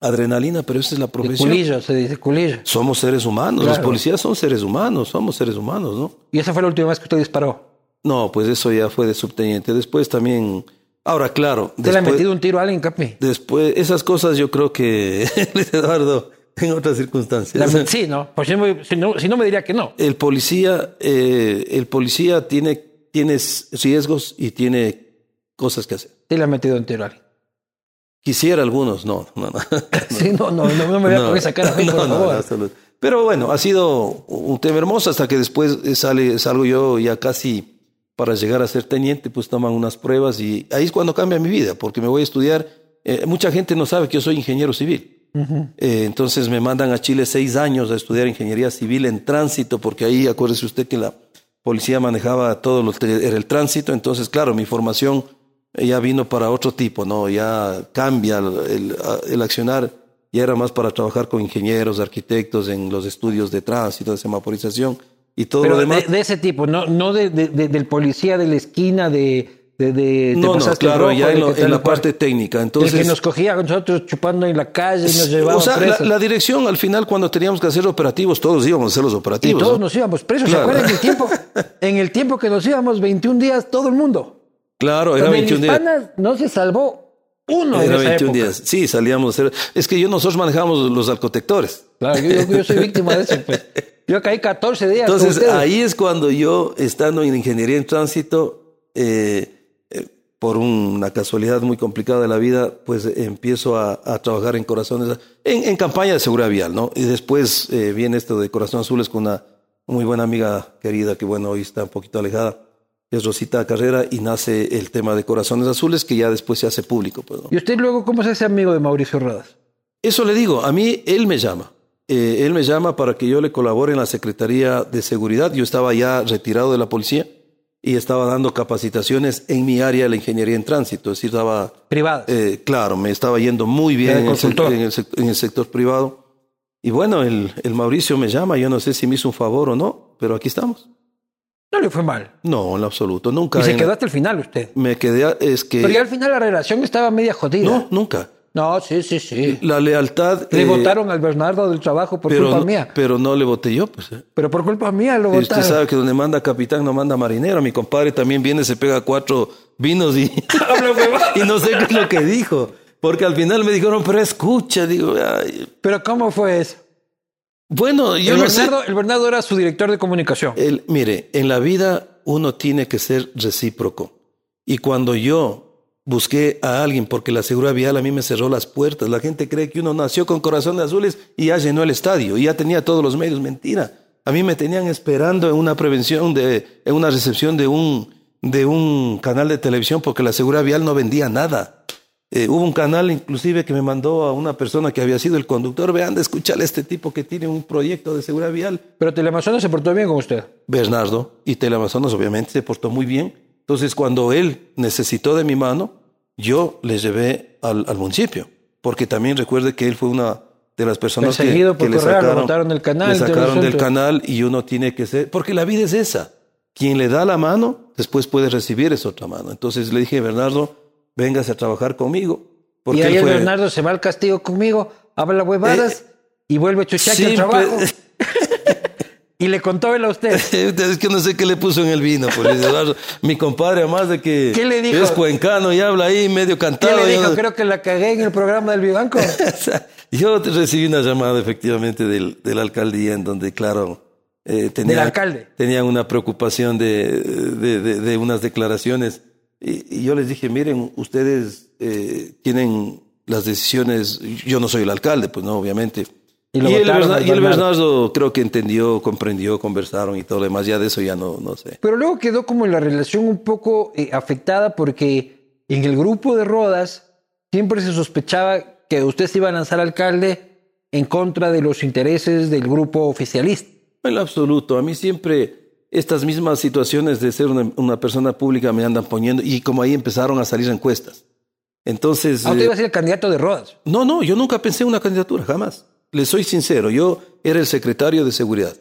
adrenalina, pero esa es la De profesión. culillo, se dice culillo. Somos seres humanos, los Claro. policías son seres humanos, somos seres humanos, ¿no? Y esa fue la última vez que usted disparó. No, pues eso ya fue de subteniente. Después también, ahora claro, ¿Usted le ha después, metido un tiro a alguien, Capi? después esas cosas yo creo que Eduardo en otras circunstancias. La- sí, ¿no? Pues si, no, si no me diría que no. El policía, eh, el policía tiene, tiene riesgos y tiene cosas que hacer. Sí le ha metido un tiro a alguien. Quisiera algunos, no, no, no. Sí, no, no, no, no me voy a poner esa cara, a mí, por favor. Pero bueno, ha sido un tema hermoso hasta que después eh, sale, salgo yo ya casi para llegar a ser teniente, pues toman unas pruebas y ahí es cuando cambia mi vida, porque me voy a estudiar. eh, mucha gente no sabe que yo soy ingeniero civil. Eh, entonces me mandan a Chile seis años a estudiar ingeniería civil en tránsito, porque ahí acuérdese usted que la policía manejaba todo lo que era el tránsito. Entonces, claro, mi formación ya vino para otro tipo, ¿no? Ya cambia el, el- el accionar, ya era más para trabajar con ingenieros, arquitectos en los estudios de tránsito, de semaforización y todo Pero lo de, demás. de ese tipo, no, no de, de- de- del policía de la esquina de... de, de- no, no, claro, rojo, ya de en, lo- en la y parte técnica. El Entonces, que nos cogía nosotros chupando en la calle y nos llevaba o sea, la, presos. la dirección al final cuando teníamos que hacer operativos, todos íbamos a hacer los y operativos. todos ¿no? nos íbamos presos. Claro. ¿Se acuerdan el tiempo? en el tiempo que nos íbamos, 21 días, todo el mundo. Claro, era Donde 21 días. No se salvó uno en Era esa 21 época. días. Sí, salíamos. a hacer- Es que yo nosotros manejamos los alcotectores. Claro, yo, yo- yo soy víctima de eso. Pues. Yo caí 14 días Entonces, ahí es cuando yo, estando en ingeniería en tránsito, eh, eh, por una casualidad muy complicada de la vida, pues empiezo a, a trabajar en Corazones, en, en campaña de seguridad vial, ¿no? Y después eh, viene esto de Corazón Azules con una muy buena amiga querida, que bueno, hoy está un poquito alejada, es Rosita Carrera, y nace el tema de Corazones Azules, que ya después se hace público, pues, ¿no? ¿Y usted luego cómo se hace amigo de Mauricio Rodas? Eso le digo, a mí él me llama. Eh, él me llama para que yo le colabore en la Secretaría de Seguridad. Yo estaba ya retirado de la policía y estaba dando capacitaciones en mi área de la ingeniería en tránsito. Es decir, estaba, Privadas. eh, claro, me estaba yendo muy bien en el, sec- consultor. en el en el sector privado. Y bueno, el, el Mauricio me llama, yo no sé si me hizo un favor o no, pero aquí estamos. No le fue mal. No, en absoluto, nunca. Y se quedó hasta el final usted. Me quedé, es que... Pero ya al final la relación estaba media jodida. no, nunca. No, sí, sí, sí. La lealtad... Le eh, votaron al Bernardo del trabajo por pero, culpa no- mía. pero no le voté yo, pues. eh. Pero por culpa mía lo Y usted votaron. sabe que donde manda capitán no manda marinero. Mi compadre también viene, se pega cuatro vinos y, y no sé qué es lo que dijo. Porque al final me dijeron, pero escucha, digo, ay, Pero ¿cómo fue eso? Bueno, yo el, no Bernardo, sé. el Bernardo era su director de comunicación. El- mire, en la vida uno tiene que ser recíproco. Y cuando yo busqué a alguien, porque la seguridad vial a mí me cerró las puertas, la gente cree que uno nació con corazones azules y ya llenó el estadio, y ya tenía todos los medios. Mentira. A mí me tenían esperando en una prevención, de, en una recepción de un, de un canal de televisión, porque la seguridad vial no vendía nada. Eh, hubo un canal inclusive que me mandó a una persona que había sido el conductor, vean de escuchar a este tipo que tiene un proyecto de seguridad vial. Pero Teleamazonas se portó bien con usted. Bernardo y Teleamazonas obviamente se portó muy bien. Entonces cuando él necesitó de mi mano, yo le llevé al, al municipio, porque también recuerde que él fue una de las personas que, Perseguido por que le Correa, lo sacaron, botaron del canal, le sacaron del canal y uno tiene que ser, porque la vida es esa. Quien le da la mano, después puede recibir esa otra mano. Entonces le dije, Bernardo, véngase a trabajar conmigo. Porque y ahí él el fue- Bernardo se va al castigo conmigo, habla huevadas y vuelve chuchaque sí, al trabajo. pues- y le contó él a usted. Es que no sé qué le puso en el vino, pues, Eduardo. Mi compadre, además de que ¿Qué le dijo? es cuencano y habla ahí medio ¿Qué cantado. le yo dijo? no- Creo que la cagué en el programa del Vivanco. Yo recibí una llamada efectivamente del, de la alcaldía en donde, claro, eh, tenían, Del alcalde. tenían una preocupación de, de, de- de unas declaraciones. Y, y yo les dije, miren, ustedes eh, tienen las decisiones. Yo no soy el alcalde, pues no, obviamente. Y Y, el, votaron Berna- al y el Bernardo. Bernardo creo que entendió, comprendió, conversaron y todo lo demás. Ya de eso ya no, no sé. Pero luego quedó como la relación un poco eh, afectada porque en el grupo de Rodas siempre se sospechaba que usted se iba a lanzar alcalde en contra de los intereses del grupo oficialista. En absoluto. A mí siempre estas mismas situaciones de ser una, una persona pública me andan poniendo. Y como ahí empezaron a salir encuestas. Entonces. Ah, usted eh, iba a ser el candidato de Rodas. No, no, yo nunca pensé en una candidatura, jamás. Le soy sincero, yo era el secretario de seguridad.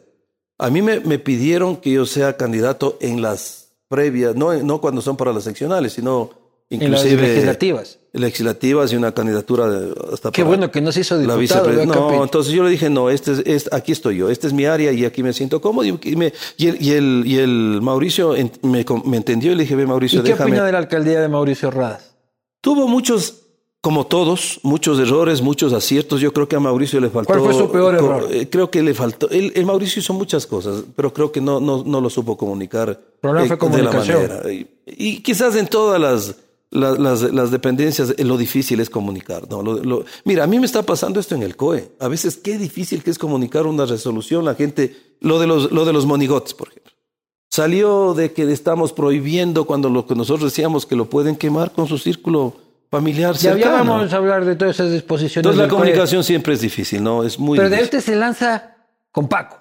A mí me, me pidieron que yo sea candidato en las previas, no, no cuando son para las seccionales, sino En las inclusive legislativas. Legislativas y una candidatura de- hasta Qué para bueno que no se hizo la diputado. vea, No, entonces yo le dije, no, este es, es- aquí estoy yo, esta es mi área y aquí me siento cómodo. Y, me- y el, y, el, y el Mauricio en- me, me entendió y le dije, ve Mauricio, ¿Y qué déjame. opina de la alcaldía de Mauricio Rodas? Tuvo muchos, como todos, muchos errores, muchos aciertos. Yo creo que a Mauricio le faltó. ¿Cuál fue su peor error? eh, Creo que le faltó. El, el Mauricio hizo muchas cosas, pero creo que no, no, no lo supo comunicar problema fue de la comunicación. manera. Y, y quizás en todas las, las, las- las dependencias eh, lo difícil es comunicar. ¿no? Lo- lo- mira, a mí me está pasando esto en el COE. A veces qué difícil que es comunicar una resolución. La gente, lo de los, lo de los monigotes, por ejemplo. Salió de que estamos prohibiendo cuando lo que nosotros decíamos que lo pueden quemar con su círculo familiar Ya, ya cercano. vamos a hablar de todas esas disposiciones. Entonces la del COE. comunicación siempre es difícil, ¿no? Es muy Pero de difícil. este se lanza con Paco.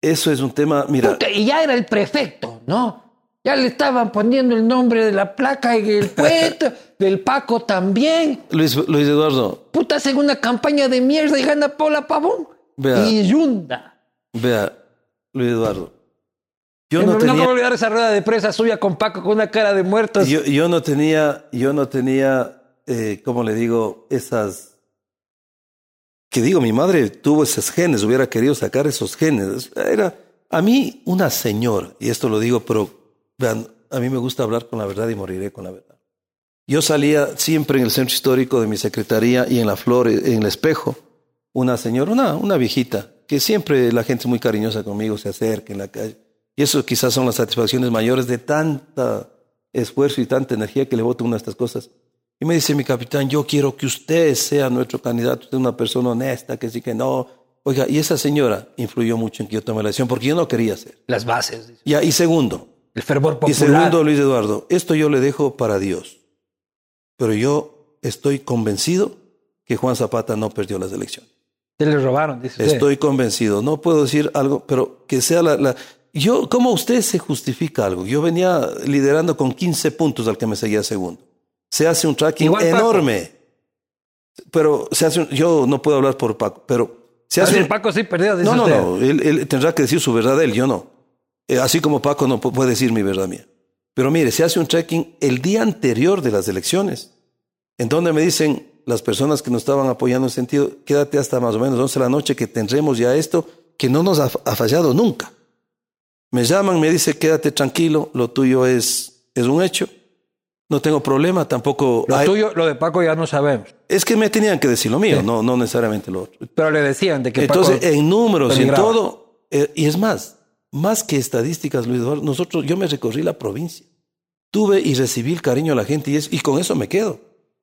Eso es un tema, mira, Puta, y ya era el prefecto, ¿no? Ya le estaban poniendo el nombre de la placa en el puesto, del Paco también. Luis, Luis Eduardo, Puta, hacen una campaña de mierda y gana Paula Pavón. Vea. Y Yunda. vea, Luis Eduardo. Yo no, no no tenía, puedo olvidar esa rueda de prensa suya con Paco con una cara de muertos. yo, yo no tenía, yo no tenía, eh, ¿cómo le digo? Esas, que digo, mi madre tuvo esos genes, hubiera querido sacar esos genes. Era, a mí, una señora, y esto lo digo, pero vean, a mí me gusta hablar con la verdad y moriré con la verdad. Yo salía siempre en el centro histórico de mi secretaría y en la flor, en el espejo, una señora, una, una viejita, que siempre la gente es muy cariñosa conmigo, se acerca en la calle. Y eso quizás son las satisfacciones mayores de tanta esfuerzo y tanta energía que le voto una de estas cosas. Y me dice mi capitán, yo quiero que usted sea nuestro candidato, usted es una persona honesta, que sí que no. Oiga, y esa señora influyó mucho en que yo tomé la decisión, porque yo no quería ser. Las bases. dice. Ya, y segundo, El fervor popular. y segundo, Luis Eduardo, esto yo le dejo para Dios. Pero yo estoy convencido que Juan Zapata no perdió las elecciones. Se le robaron, dice usted. Estoy convencido. No puedo decir algo, pero que sea la, la- Yo, ¿cómo usted se justifica algo? Yo venía liderando con 15 puntos al que me seguía segundo. Se hace un tracking Igual Paco. enorme. Pero se hace un- yo no puedo hablar por Paco, pero se hace un- Paco sí perdió, dice no, no, usted. no. Él, él tendrá que decir su verdad él, yo no. Eh, así como Paco no pu- puede decir mi verdad mía. Pero mire, se hace un tracking el día anterior de las elecciones, en donde me dicen las personas que nos estaban apoyando en sentido, quédate hasta más o menos 11 de la noche que tendremos ya esto, que no nos ha, ha fallado nunca. Me llaman, me dice, quédate tranquilo, lo tuyo es, es un hecho. No tengo problema, tampoco... Lo hay- tuyo, lo de Paco ya no sabemos. es que me tenían que decir lo mío, no, no necesariamente lo otro. Pero le decían de que Entonces, Paco... en números y en todo, eh, y es más, más que estadísticas, Luis Eduardo, nosotros, yo me recorrí la provincia, tuve y recibí el cariño de la gente y, es, y con eso me quedo.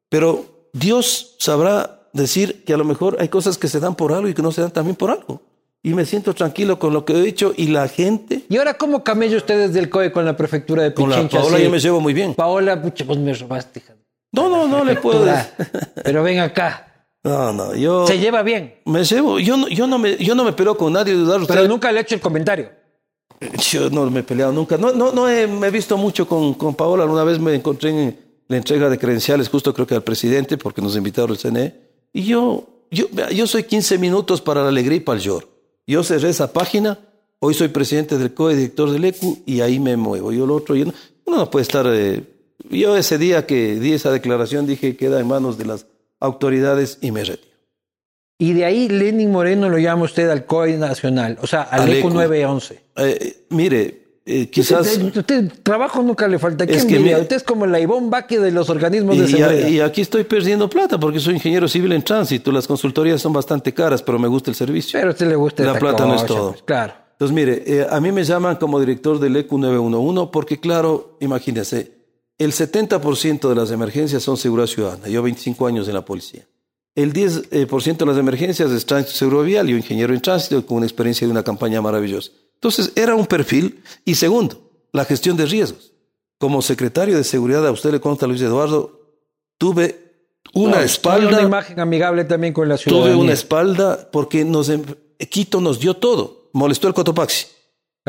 Pero Dios sabrá decir que a lo mejor hay cosas que se dan por algo y que no se dan también por algo. Y me siento tranquilo con lo que he dicho y la gente, ¿Y ahora cómo camella usted desde el COE con la prefectura de con la Pichincha? Paola así? yo me llevo muy bien. Paola, pucha, vos me robaste. hija. No, no, no le puedo decir. Pero ven acá. No, no, yo Se lleva bien. me llevo, yo no, yo no me, yo no me peleo con nadie, Eduardo. Pero nunca le he hecho el comentario. Yo no me he peleado nunca. No, no, no he, me he visto mucho con, con Paola. Alguna vez me encontré en la entrega de credenciales, justo creo que al presidente, porque nos invitaron al CNE. Y yo, yo, yo soy 15 minutos para la alegría y para el llor. Yo cerré esa página. Hoy soy presidente del COE, director del ECU, y ahí me muevo. Yo lo otro, yo no, uno no puede estar. eh, yo ese día que di esa declaración dije queda en manos de las autoridades y me retiro. Y de ahí Lenin Moreno lo llama usted al COE nacional, o sea, al, Al ECU. 911. Eh, mire, eh, quizás. Usted, usted- trabajo nunca le falta. ¿Qué Es que mira- usted es como la Ivonne Baque de los organismos de Y, seguridad. y aquí estoy perdiendo plata porque soy ingeniero civil en tránsito. Las consultorías son bastante caras, pero me gusta el servicio. Pero a usted le gusta La plata no es cosa, todo. pues, claro. Entonces, mire, eh, a mí me llaman como director del ECU 911 porque, claro, imagínense, el 70% de las emergencias son seguridad ciudadana. Yo 25 años en la policía. El 10% de las emergencias es tránsito seguro vial. Yo ingeniero en tránsito con una experiencia de una campaña maravillosa. Entonces, era un perfil. Y segundo, la gestión de riesgos. Como secretario de seguridad, a usted le consta, Luis Eduardo, tuve una espalda. Una imagen amigable también con la ciudadanía. Tuve una espalda porque nos, em, Quito nos dio todo. Molestó el Cotopaxi.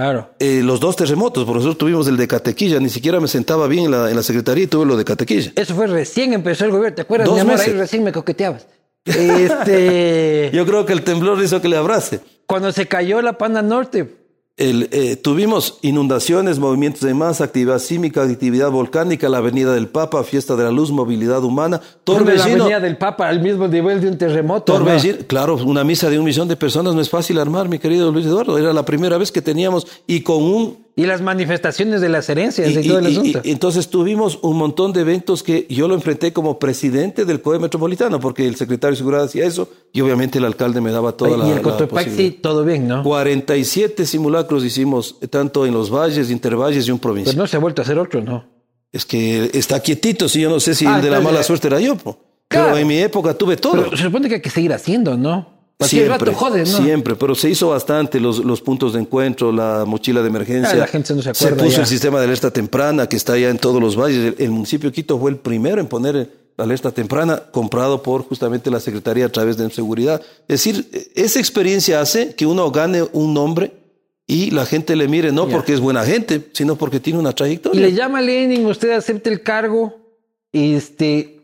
Claro. Eh, los dos terremotos, por nosotros tuvimos el de Catequilla, ni siquiera me sentaba bien en la, en la secretaría y tuve lo de Catequilla. Eso fue recién empezó el gobierno, ¿te acuerdas? Dos mi amor, ahí recién me coqueteabas. Este... Yo creo que el temblor hizo que le abrace. Cuando se cayó la Panda Norte, el, eh, tuvimos inundaciones, movimientos de masa, actividad sísmica, actividad volcánica, la Avenida del Papa, Fiesta de la Luz, movilidad humana, torbellino. La Avenida del Papa al mismo nivel de un terremoto. Torbellino, claro, una misa de un millón de personas no es fácil armar, mi querido Luis Eduardo. Era la primera vez que teníamos y con un y las manifestaciones de las herencias y, todo el asunto. entonces tuvimos un montón de eventos que yo lo enfrenté como presidente del COE Metropolitano, porque el secretario de Seguridad hacía eso y obviamente el alcalde me daba toda la Y el Cotopaxi, todo bien, ¿no? 47 simulacros hicimos, tanto en los valles, intervalles y un provincia. Pero no se ha vuelto a hacer otro, ¿no? Es que está quietito, si yo no sé si ah, el de la mala suerte era yo, pero en mi época tuve todo. Pero se supone que hay que seguir haciendo, ¿no? Siempre, siempre, pero se hizo bastante los, los puntos de encuentro, la mochila de emergencia. la gente no se acuerda. Se puso el sistema de alerta temprana que está ya en todos los valles. El, municipio de Quito fue el primero en poner la alerta temprana, comprado por justamente la Secretaría a través de seguridad. Es decir, esa experiencia hace que uno gane un nombre y la gente le mire no porque es buena gente, sino porque tiene una trayectoria. Y le llama a Lenin, usted acepte el cargo. Este,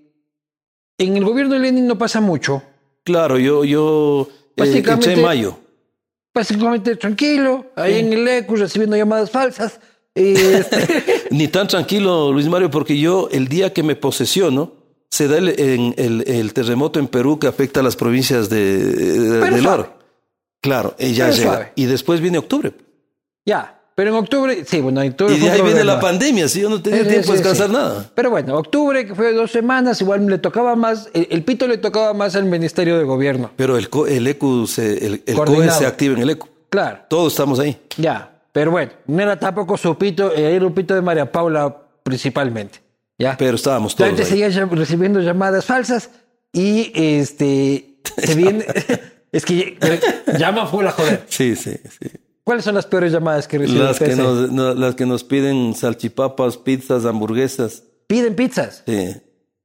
en el gobierno de Lenin no pasa mucho Claro, yo, yo eh, en mayo. Básicamente tranquilo, ahí en el ECU recibiendo llamadas falsas. Este, Ni tan tranquilo, Luis Mario, porque yo el día que me posesiono, se da el, el, terremoto en Perú que afecta a las provincias de, del Oro. Claro, y ya llega. Y después viene octubre. Ya, pero en octubre, sí, bueno, en octubre. Y de ahí viene la pandemia, sí, yo no tenía tiempo de descansar nada. Pero bueno, octubre, que fue dos semanas, igual le tocaba más, el, pito le tocaba más al Ministerio de Gobierno. Pero el, el ECU, se, el, el COE se activa en el ECU. Claro. Todos estamos ahí. Ya, pero bueno, no era tampoco su pito, era el pito de María Paula principalmente. ¿ya? Pero estábamos todos. Entonces seguía recibiendo llamadas falsas y este. Se viene. es que llama fue la joder. Sí, sí, sí. ¿Cuáles son las peores llamadas que reciben? Las, que nos, las que nos piden salchipapas, pizzas, hamburguesas. ¿Piden pizzas? Sí.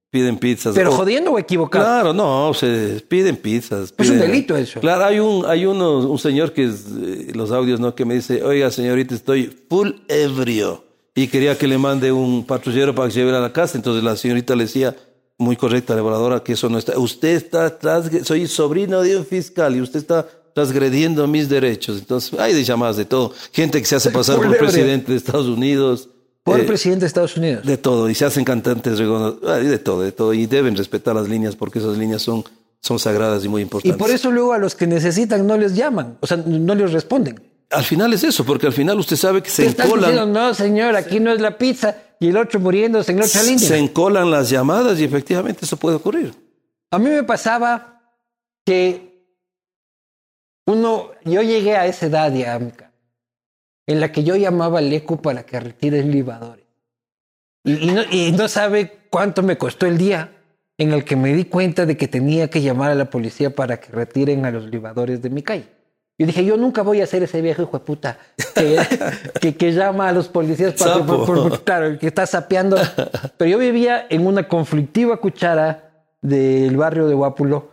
Piden pizzas. ¿Pero jodiendo o equivocado? Claro, no, se piden pizzas. es un delito eso. Claro, hay un, hay uno, un señor que es, eh, los audios, ¿no? Que me dice, oiga, señorita, estoy full ebrio. Y quería que le mande un patrullero para que lleve a la casa. Entonces la señorita le decía, muy correcta, la que eso no está. Usted está atrás, soy sobrino de un fiscal y usted está transgrediendo mis derechos. Entonces, hay de llamadas de todo. Gente que se hace pasar por presidente de Estados Unidos. Por el eh, presidente de Estados Unidos. De todo. Y se hacen cantantes, de todo, de todo. Y deben respetar las líneas porque esas líneas son, son sagradas y muy importantes. Y por eso luego a los que necesitan no les llaman, o sea, no les responden. Al final es eso, porque al final usted sabe que se encolan. no, señor, aquí no es la pizza y el otro muriéndose en la otra línea. Se encolan las llamadas y efectivamente eso puede ocurrir. A mí me pasaba que uno, yo llegué a esa edad en la que yo llamaba al ECO para que retire el libador. Y, no, y no sabe cuánto me costó el día en el que me di cuenta de que tenía que llamar a la policía para que retiren a los libadores de mi calle. Yo dije, yo nunca voy a ser ese viejo hijo de puta que, que, llama a los policías para que, claro, que está sapeando. Pero yo vivía en una conflictiva cuchara del barrio de Guápulo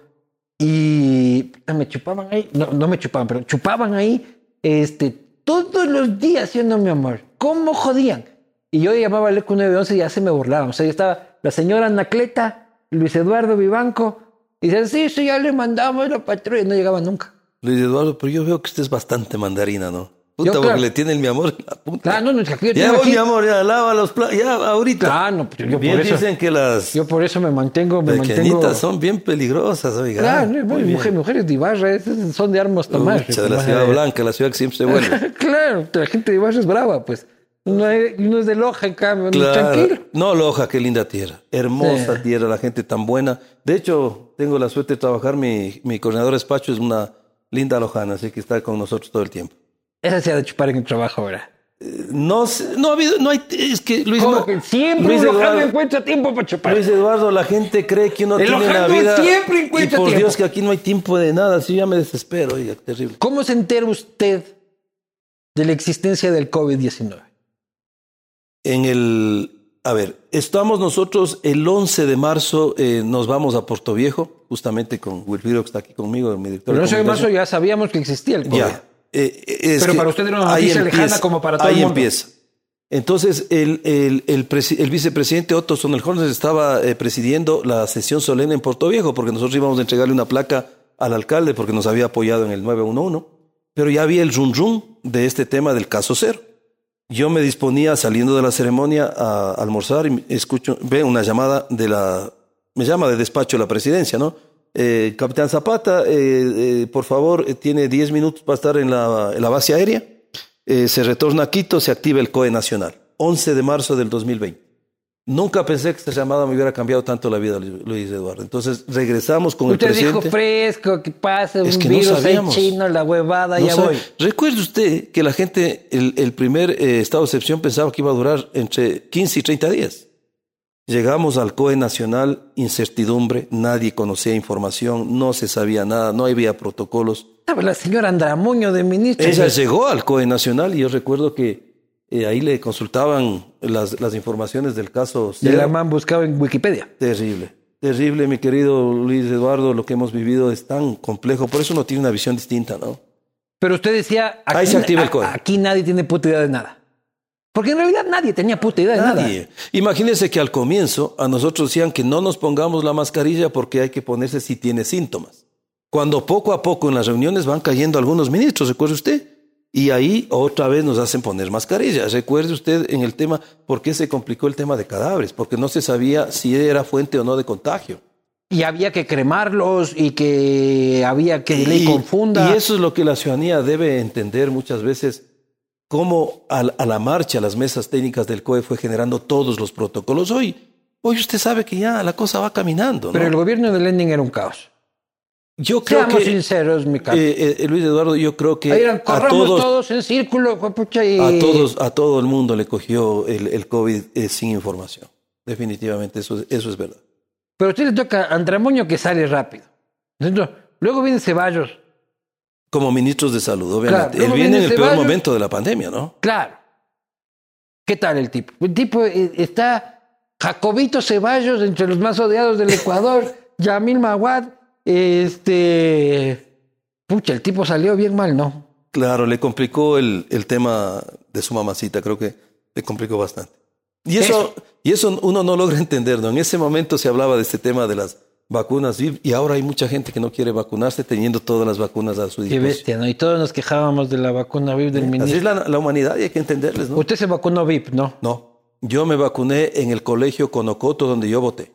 y me chupaban ahí, no, no me chupaban, pero chupaban ahí este, todos los días siendo mi amor. ¿Cómo jodían? Y yo llamaba al ECU 911 y ya se me burlaban. O sea, yo estaba la señora Anacleta, Luis Eduardo Vivanco, y decían, sí, sí, ya le mandamos la patrulla, y no llegaba nunca. Luis Eduardo, pero yo veo que usted es bastante mandarina, ¿no? Puta, porque le tiene el mi amor la puta. Claro, no, no, yo ya voy, mi amor, ya lava los platos, ya ahorita. Claro, no, pues yo bien por eso, dicen que las yo por eso me mantengo, me mantengo. son bien peligrosas, oiga. Claro, muy mujer, mujeres de Ibarra, son de armas tomar. de la ciudad blanca, la ciudad que siempre se vuelve. claro, la gente de Ibarra es brava, pues. No, no es de Loja, en cambio, claro. tranquilo. No, Loja, qué linda tierra. Hermosa tierra, la gente tan buena. De hecho, tengo la suerte de trabajar, mi, mi coordinador de despacho es una linda lojana, así que está con nosotros todo el tiempo. Esa se ha de chupar en el trabajo ahora. No, no ha habido, no hay, es que Luis, Como que siempre Luis Eduardo, encuentra tiempo para chupar. Luis Eduardo, la gente cree que uno El tiene la vida. siempre y encuentra por tiempo. Dios que aquí no hay tiempo de nada, sí ya me desespero, oiga, terrible. ¿Cómo se entera usted de la existencia del COVID-19? En el, a ver, estamos nosotros el 11 de marzo, eh, nos vamos a Puerto Viejo, justamente con Wilfrido que está aquí conmigo, mi director. Pero no sé de marzo ya sabíamos que existía el COVID. Ya. Eh, es Pero para usted era una noticia lejana como para todo ahí el mundo. empieza. Entonces, el, el, el, el vicepresidente Otto Sonnenhornes estaba eh, presidiendo la sesión solemne en Puerto Viejo, porque nosotros íbamos a entregarle una placa al alcalde, porque nos había apoyado en el 911, pero ya había el rum de este tema del caso cero. Yo me disponía, saliendo de la ceremonia, a almorzar y escucho, ve una llamada de la, me llama de despacho de la presidencia, ¿no? Eh, Capitán Zapata, eh, eh, por favor, eh, tiene 10 minutos para estar en la, en la base aérea. Eh, se retorna a Quito, se activa el COE nacional. 11 de marzo del 2020. Nunca pensé que esta llamada me hubiera cambiado tanto la vida, Luis Eduardo. Entonces regresamos con Usted el dijo presidente. fresco, que pasa un Es que no virus sabíamos. chino, la huevada, No ya voy. Recuerde usted que la gente, el, el primer eh, estado de excepción pensaba que iba a durar entre 15 y 30 días. Llegamos al COE nacional, incertidumbre, nadie conocía información, no se sabía nada, no había protocolos. La señora Andramuño de ministro. Ella llegó al COE nacional y yo recuerdo que eh, ahí le consultaban las, las informaciones del caso. Y la man buscaba en Wikipedia. Terrible, terrible, mi querido Luis Eduardo, lo que hemos vivido es tan complejo, por eso uno tiene una visión distinta, ¿no? Pero usted decía, aquí, Ahí se activa el COE. aquí nadie tiene puta idea de nada. Porque en realidad nadie tenía puta idea de nada. Nadie. Imagínense que al comienzo a nosotros decían que no nos pongamos la mascarilla porque hay que ponerse si tiene síntomas. Cuando poco a poco en las reuniones van cayendo algunos ministros, recuerde usted, y ahí otra vez nos hacen poner mascarilla. Recuerde usted en el tema por qué se complicó el tema de cadáveres, porque no se sabía si era fuente o no de contagio. Y había que cremarlos y que había que le confunda. y eso es lo que la ciudadanía debe entender muchas veces, cómo a, a la marcha las mesas técnicas del COE fue generando todos los protocolos. Hoy, hoy usted sabe que ya la cosa va caminando. ¿no? Pero el gobierno de Lenin era un caos. yo creo Seamos que, sinceros, mi eh, eh, Luis Eduardo, yo creo que eran, a todos, todos, en círculo, juepucha, y... a todos, a todo el mundo le cogió el, el COVID eh, sin información. Definitivamente, eso, eso es verdad. Pero a usted le toca a Andramuño que sale rápido. Luego viene Ceballos. Como ministros de salud, obviamente. Claro, Él viene en el peor momento de la pandemia, ¿no? Claro. ¿Qué tal el tipo? El tipo eh, está Jacobito Ceballos entre los más odiados del Ecuador, Yamil Mawad, este... Pucha, el tipo salió bien mal, ¿no? Claro, le complicó el, el tema de su mamacita, creo que le complicó bastante. Y eso, y eso uno no logra entender, ¿no? En ese momento se hablaba de este tema de las vacunas VIP y ahora hay mucha gente que no quiere vacunarse teniendo todas las vacunas a su Qué disposición. bestia, ¿no? Y todos nos quejábamos de la vacuna VIP del Así ministro. es la, la humanidad y hay que entenderles, ¿no? Usted se vacunó VIP, ¿no? No, yo me vacuné en el colegio Conocoto donde yo voté.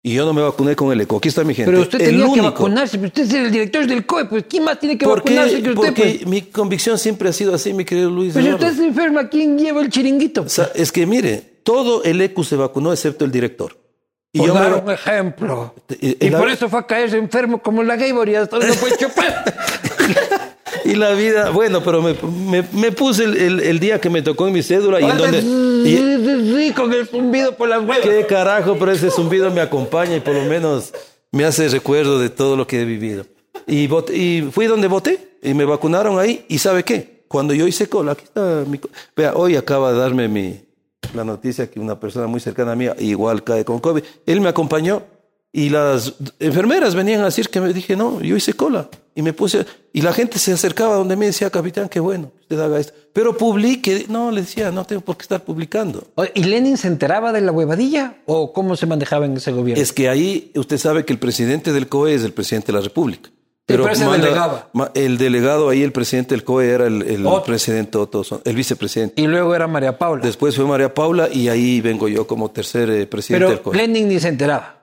Y yo no me vacuné con el ECO. Aquí está mi gente. Pero usted el tenía que único. vacunarse, pero usted es el director del COE, pues ¿quién más tiene que ¿Por qué? vacunarse que usted? Porque Pues, mi convicción siempre ha sido así, mi querido Luis. pues si Eduardo. usted se enferma, ¿quién lleva el chiringuito? O sea, es que mire, todo el ECU se vacunó excepto el director. Y Por yo me dar va- un ejemplo. Y- Y, la- por eso fue a caerse enfermo como la Gaybor y hasta no puede chupar. Y la vida, bueno, pero me, me- me puse el, el- el día que me tocó en mi cédula y en donde... y- con el zumbido por las huevas. qué carajo, pero ese zumbido me acompaña y por lo menos me hace recuerdo de todo lo que he vivido. Y, voté- y fui donde voté y me vacunaron ahí y ¿sabe qué? Cuando yo hice cola, aquí está mi... Vea, hoy acaba de darme mi, la noticia que una persona muy cercana a mí igual cae con COVID. Él me acompañó y las enfermeras venían a decir que me dije, no, yo hice cola. Y me puse, y la gente se acercaba donde me decía, capitán, qué bueno que usted haga esto. Pero publique, no, le decía, no tengo por qué estar publicando. ¿Y Lenin se enteraba de la huevadilla? ¿O cómo se manejaba en ese gobierno? Es que ahí usted sabe que el presidente del COE es el presidente de la República. Pero ese delegaba. ma- el delegado ahí, el presidente del COE era el, el Otto. presidente Otto, el vicepresidente. Y luego era María Paula. Después fue María Paula y ahí vengo yo como tercer eh, presidente del Pero COE. Lenin ni se enteraba.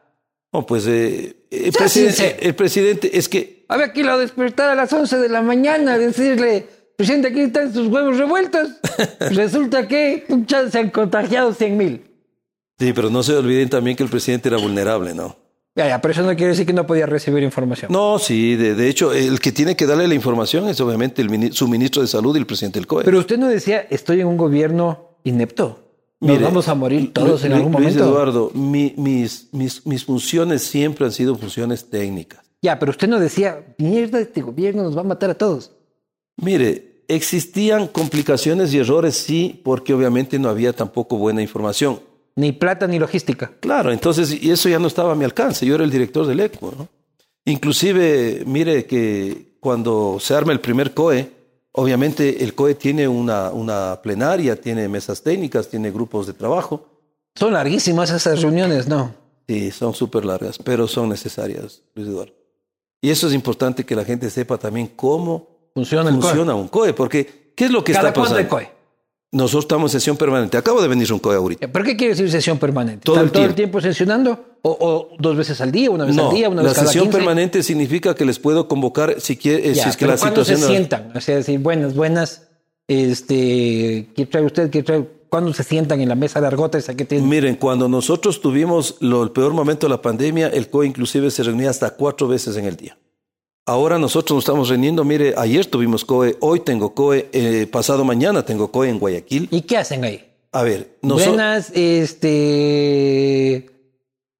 No, pues eh, el, Sea presidente, el presidente es que Había que lo despertar a las 11 de la mañana, decirle, presidente, aquí están sus huevos revueltos. Resulta que se han contagiado 100 mil. Sí, pero no se olviden también que el presidente era vulnerable, ¿no? Ya, ya, pero eso no quiere decir que no podía recibir información. No, sí, de, de hecho, el que tiene que darle la información es obviamente el, su ministro de Salud y el presidente del COE. Pero usted no decía, estoy en un gobierno inepto. Nos Mire, vamos a morir todos en algún Luis momento. Eduardo, mi- mis, mis, mis funciones siempre han sido funciones técnicas. Ya, pero usted no decía, mierda, este gobierno nos va a matar a todos. Mire, existían complicaciones y errores, sí, porque obviamente no había tampoco buena información. Ni plata ni logística. Claro, entonces, y eso ya no estaba a mi alcance, yo era el director del ECO, ¿no? Inclusive, mire que cuando se arma el primer COE, obviamente el COE tiene una, una plenaria, tiene mesas técnicas, tiene grupos de trabajo, Son larguísimas esas reuniones, ¿no? Sí, son súper largas, pero son necesarias, Luis Eduardo. Y eso es importante que la gente sepa también cómo Funciona funciona un COE, porque ¿qué es lo que ¿Cada está pasando? COE? Nosotros estamos en sesión permanente. Acabo de venir un COE ahorita. ¿Pero qué quiere decir sesión permanente? Todo ¿Están el todo el tiempo. tiempo sesionando? ¿O, o dos veces al día, una vez No, al día, una la vez cada sesión 15? permanente significa que les puedo convocar si, quiere, eh, Ya, si es que la ¿cuándo situación... se sientan? O sea, decir, buenas, buenas, este, ¿qué trae usted? ¿Qué trae? ¿Cuándo se sientan en la mesa largota esa que tiene? Miren, cuando nosotros tuvimos lo- el peor momento de la pandemia, el COE inclusive se reunía hasta cuatro veces en el día. Ahora nosotros nos estamos reuniendo, mire, ayer tuvimos COE, hoy tengo COE, eh, pasado mañana tengo COE en Guayaquil. ¿Y qué hacen ahí? A ver, nosotros... Buenas, este...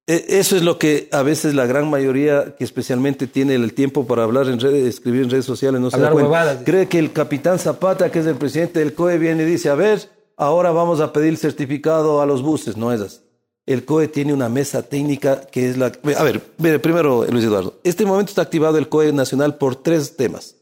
E- Eso es lo que a veces la gran mayoría, que especialmente tiene el tiempo para hablar en redes, escribir en redes sociales, no se da Hablar cuenta. huevadas. Cree que el capitán Zapata, que es el presidente del COE, viene y dice, a ver, ahora vamos a pedir certificado a los buses. No es así. El COE tiene una mesa técnica que es la... A ver, primero, Luis Eduardo. Este momento está activado el COE nacional por tres temas.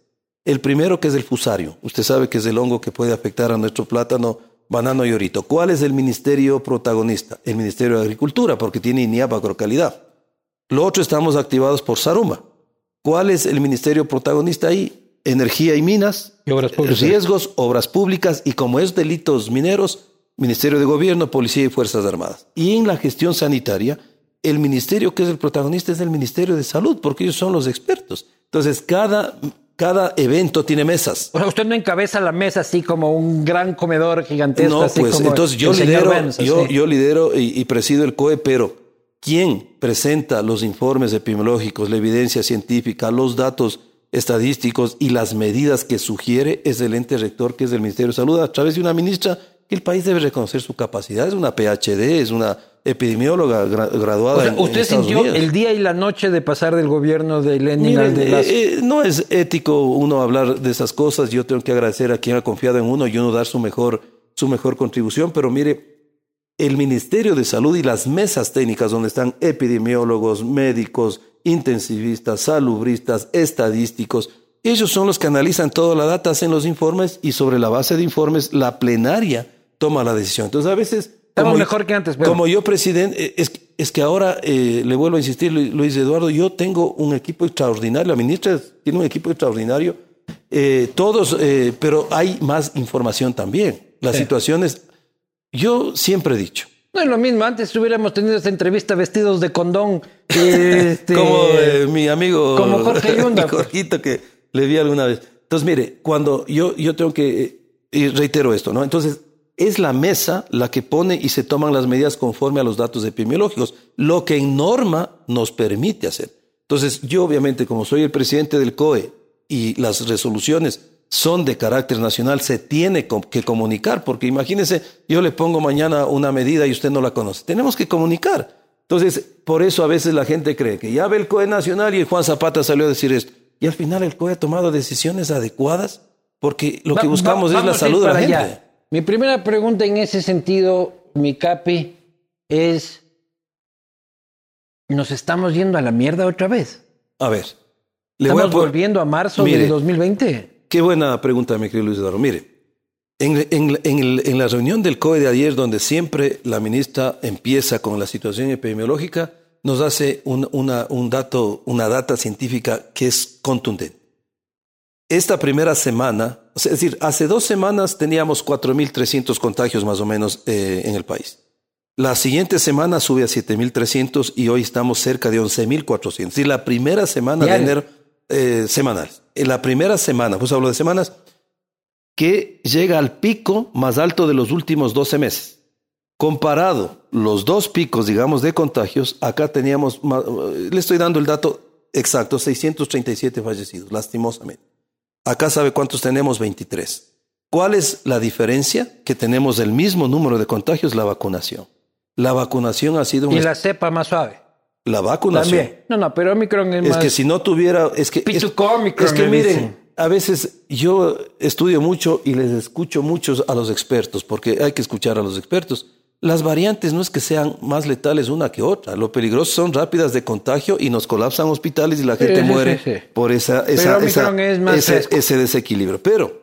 El primero que es el fusario. Usted sabe que es el hongo que puede afectar a nuestro plátano, banano y orito. ¿Cuál es el ministerio protagonista? El Ministerio de Agricultura, porque tiene INIAP agrocalidad. Lo otro estamos activados por Saruma. ¿Cuál es el ministerio protagonista ahí? Energía y minas, Y obras públicas. riesgos, obras públicas y como es delitos mineros, Ministerio de Gobierno, Policía y Fuerzas Armadas. Y en la gestión sanitaria, el ministerio que es el protagonista es el Ministerio de Salud, porque ellos son los expertos. Entonces, cada, cada evento tiene mesas. O sea, usted no encabeza la mesa así como un gran comedor gigantesco. No, así pues como entonces yo lidero, Benz, yo, yo lidero y, y presido el COE, pero ¿quién presenta los informes epidemiológicos, la evidencia científica, los datos estadísticos y las medidas que sugiere es el ente rector que es el Ministerio de Salud a través de una ministra que el país debe reconocer su capacidad, es una PhD, es una epidemióloga gra- graduada O sea, en, usted sintió Unidos. el día y la noche de pasar del gobierno de Lenin Mire, al de las... eh, eh, no es ético uno hablar de esas cosas. Yo tengo que agradecer a quien ha confiado en uno y uno dar su mejor, su mejor contribución. Pero mire, el Ministerio de Salud y las mesas técnicas donde están epidemiólogos, médicos, intensivistas, salubristas, estadísticos, ellos son los que analizan toda la data, hacen los informes y sobre la base de informes la plenaria toma la decisión. Entonces a veces... Estamos mejor que antes, pero- Como yo presidente, eh, es, es que ahora, eh, le vuelvo a insistir, Lu- Luis Eduardo, yo tengo un equipo extraordinario, la ministra tiene un equipo extraordinario, eh, todos, eh, pero hay más información también. Las Sí. situaciones, yo siempre he dicho, No es lo mismo, antes hubiéramos tenido esta entrevista vestidos de condón. este, como eh, mi amigo como Jorge Yunda. Jorgito que le vi alguna vez. Entonces, mire, cuando yo, yo tengo que, eh, y reitero esto, ¿no? Entonces, es la mesa la que pone y se toman las medidas conforme a los datos epidemiológicos, lo que en norma nos permite hacer. Entonces, yo obviamente, como soy el presidente del COE y las resoluciones son de carácter nacional, se tiene que comunicar, porque imagínese, yo le pongo mañana una medida y usted no la conoce. Tenemos que comunicar. Entonces, por eso a veces la gente cree que ya ve el COE nacional y Juan Zapata salió a decir esto. Y al final el COE ha tomado decisiones adecuadas porque lo que Va- buscamos va- es la salud de la gente. allá. Mi primera pregunta en ese sentido, mi capi, es: ¿nos estamos yendo a la mierda otra vez? A ver, le voy a ¿Estamos volviendo a marzo Mire. del 2020? Qué buena pregunta, mi querido Luis Eduardo. Mire, en, en- en el- en la reunión del COE de ayer, donde siempre la ministra empieza con la situación epidemiológica, nos hace un, una, un dato, una data científica que es contundente. Esta primera semana, o sea, es decir, hace dos semanas teníamos 4.300 contagios más o menos eh, en el país. La siguiente semana sube a 7.300 y hoy estamos cerca de 11.400. Es decir, la primera semana Diario. de enero, eh, semanal. En la primera semana, pues hablo de semanas, que llega al pico más alto de los últimos 12 meses. Comparado los dos picos, digamos, de contagios, acá teníamos, le estoy dando el dato exacto, 637 fallecidos, lastimosamente. Acá sabe cuántos tenemos, 23. ¿Cuál es la diferencia? Que tenemos el mismo número de contagios, la vacunación. La vacunación ha sido un... Y la cepa más suave. La vacunación. También. No, no, pero Omicron es, es que si no tuviera... Es que, es, es que miren, a veces yo estudio mucho y les escucho mucho a los expertos, porque hay que escuchar a los expertos. Las variantes no es que sean más letales una que otra. Lo peligroso son rápidas de contagio y nos colapsan hospitales y la gente muere por esa, esa, ese, desequilibrio. Pero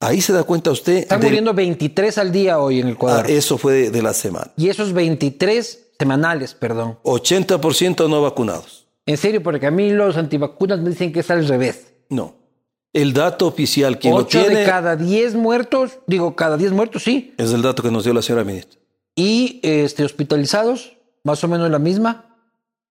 ahí se da cuenta usted. Están muriendo 23 al día hoy en el cuadro. Ah, eso fue de, la semana. Y esos 23 semanales, perdón. 80% no vacunados. En serio, porque a mí los antivacunas me dicen que es al revés. No. El dato oficial que lo tiene... de cada 10 muertos, digo, cada 10 muertos, sí. Es el dato que nos dio la señora ministra. ¿Y este, hospitalizados? ¿Más o menos la misma?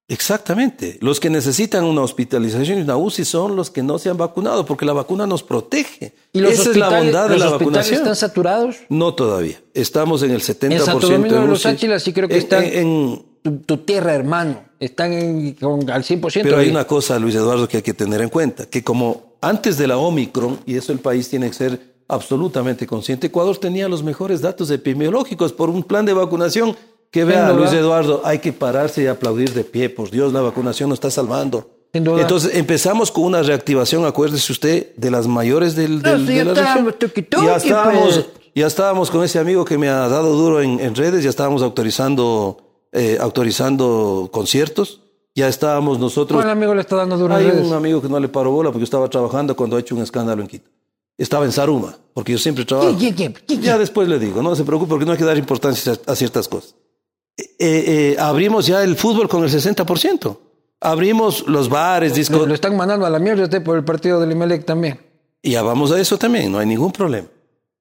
Exactamente. Los que necesitan una hospitalización y una UCI son los que no se han vacunado, porque la vacuna nos protege. ¿Y los Esa es la bondad de la vacunación. ¿Están saturados? No todavía. Estamos en el 70% en Santo Domingo de los Áchilas sí creo que están en, tu, tierra, hermano. Están al 100%. Pero hay una cosa, Luis Eduardo, que hay que tener en cuenta, que como antes de la Omicron, y eso el país tiene que ser absolutamente consciente, Ecuador tenía los mejores datos epidemiológicos por un plan de vacunación que vea, Luis Eduardo, hay que pararse y aplaudir de pie, por Dios, la vacunación nos está salvando. Entonces empezamos con una reactivación, acuérdese usted, de las mayores del, del de la región. Ya estábamos, ya estábamos con ese amigo que me ha dado duro en, redes, ya estábamos autorizando, eh, autorizando conciertos ya estábamos nosotros. ¿Cuál amigo le está dando duro Hay un amigo que no le paró bola porque estaba trabajando cuando ha hecho un escándalo en Quito. Estaba en Saruma, porque yo siempre trabajo. ya después le digo, no se preocupe porque no hay que dar importancia a, ciertas cosas. Eh, eh, abrimos ya el fútbol con el 60%. Abrimos los bares, discos. Lo, están mandando a la mierda usted por el partido del Imelec también. Y ya vamos a eso también, no hay ningún problema.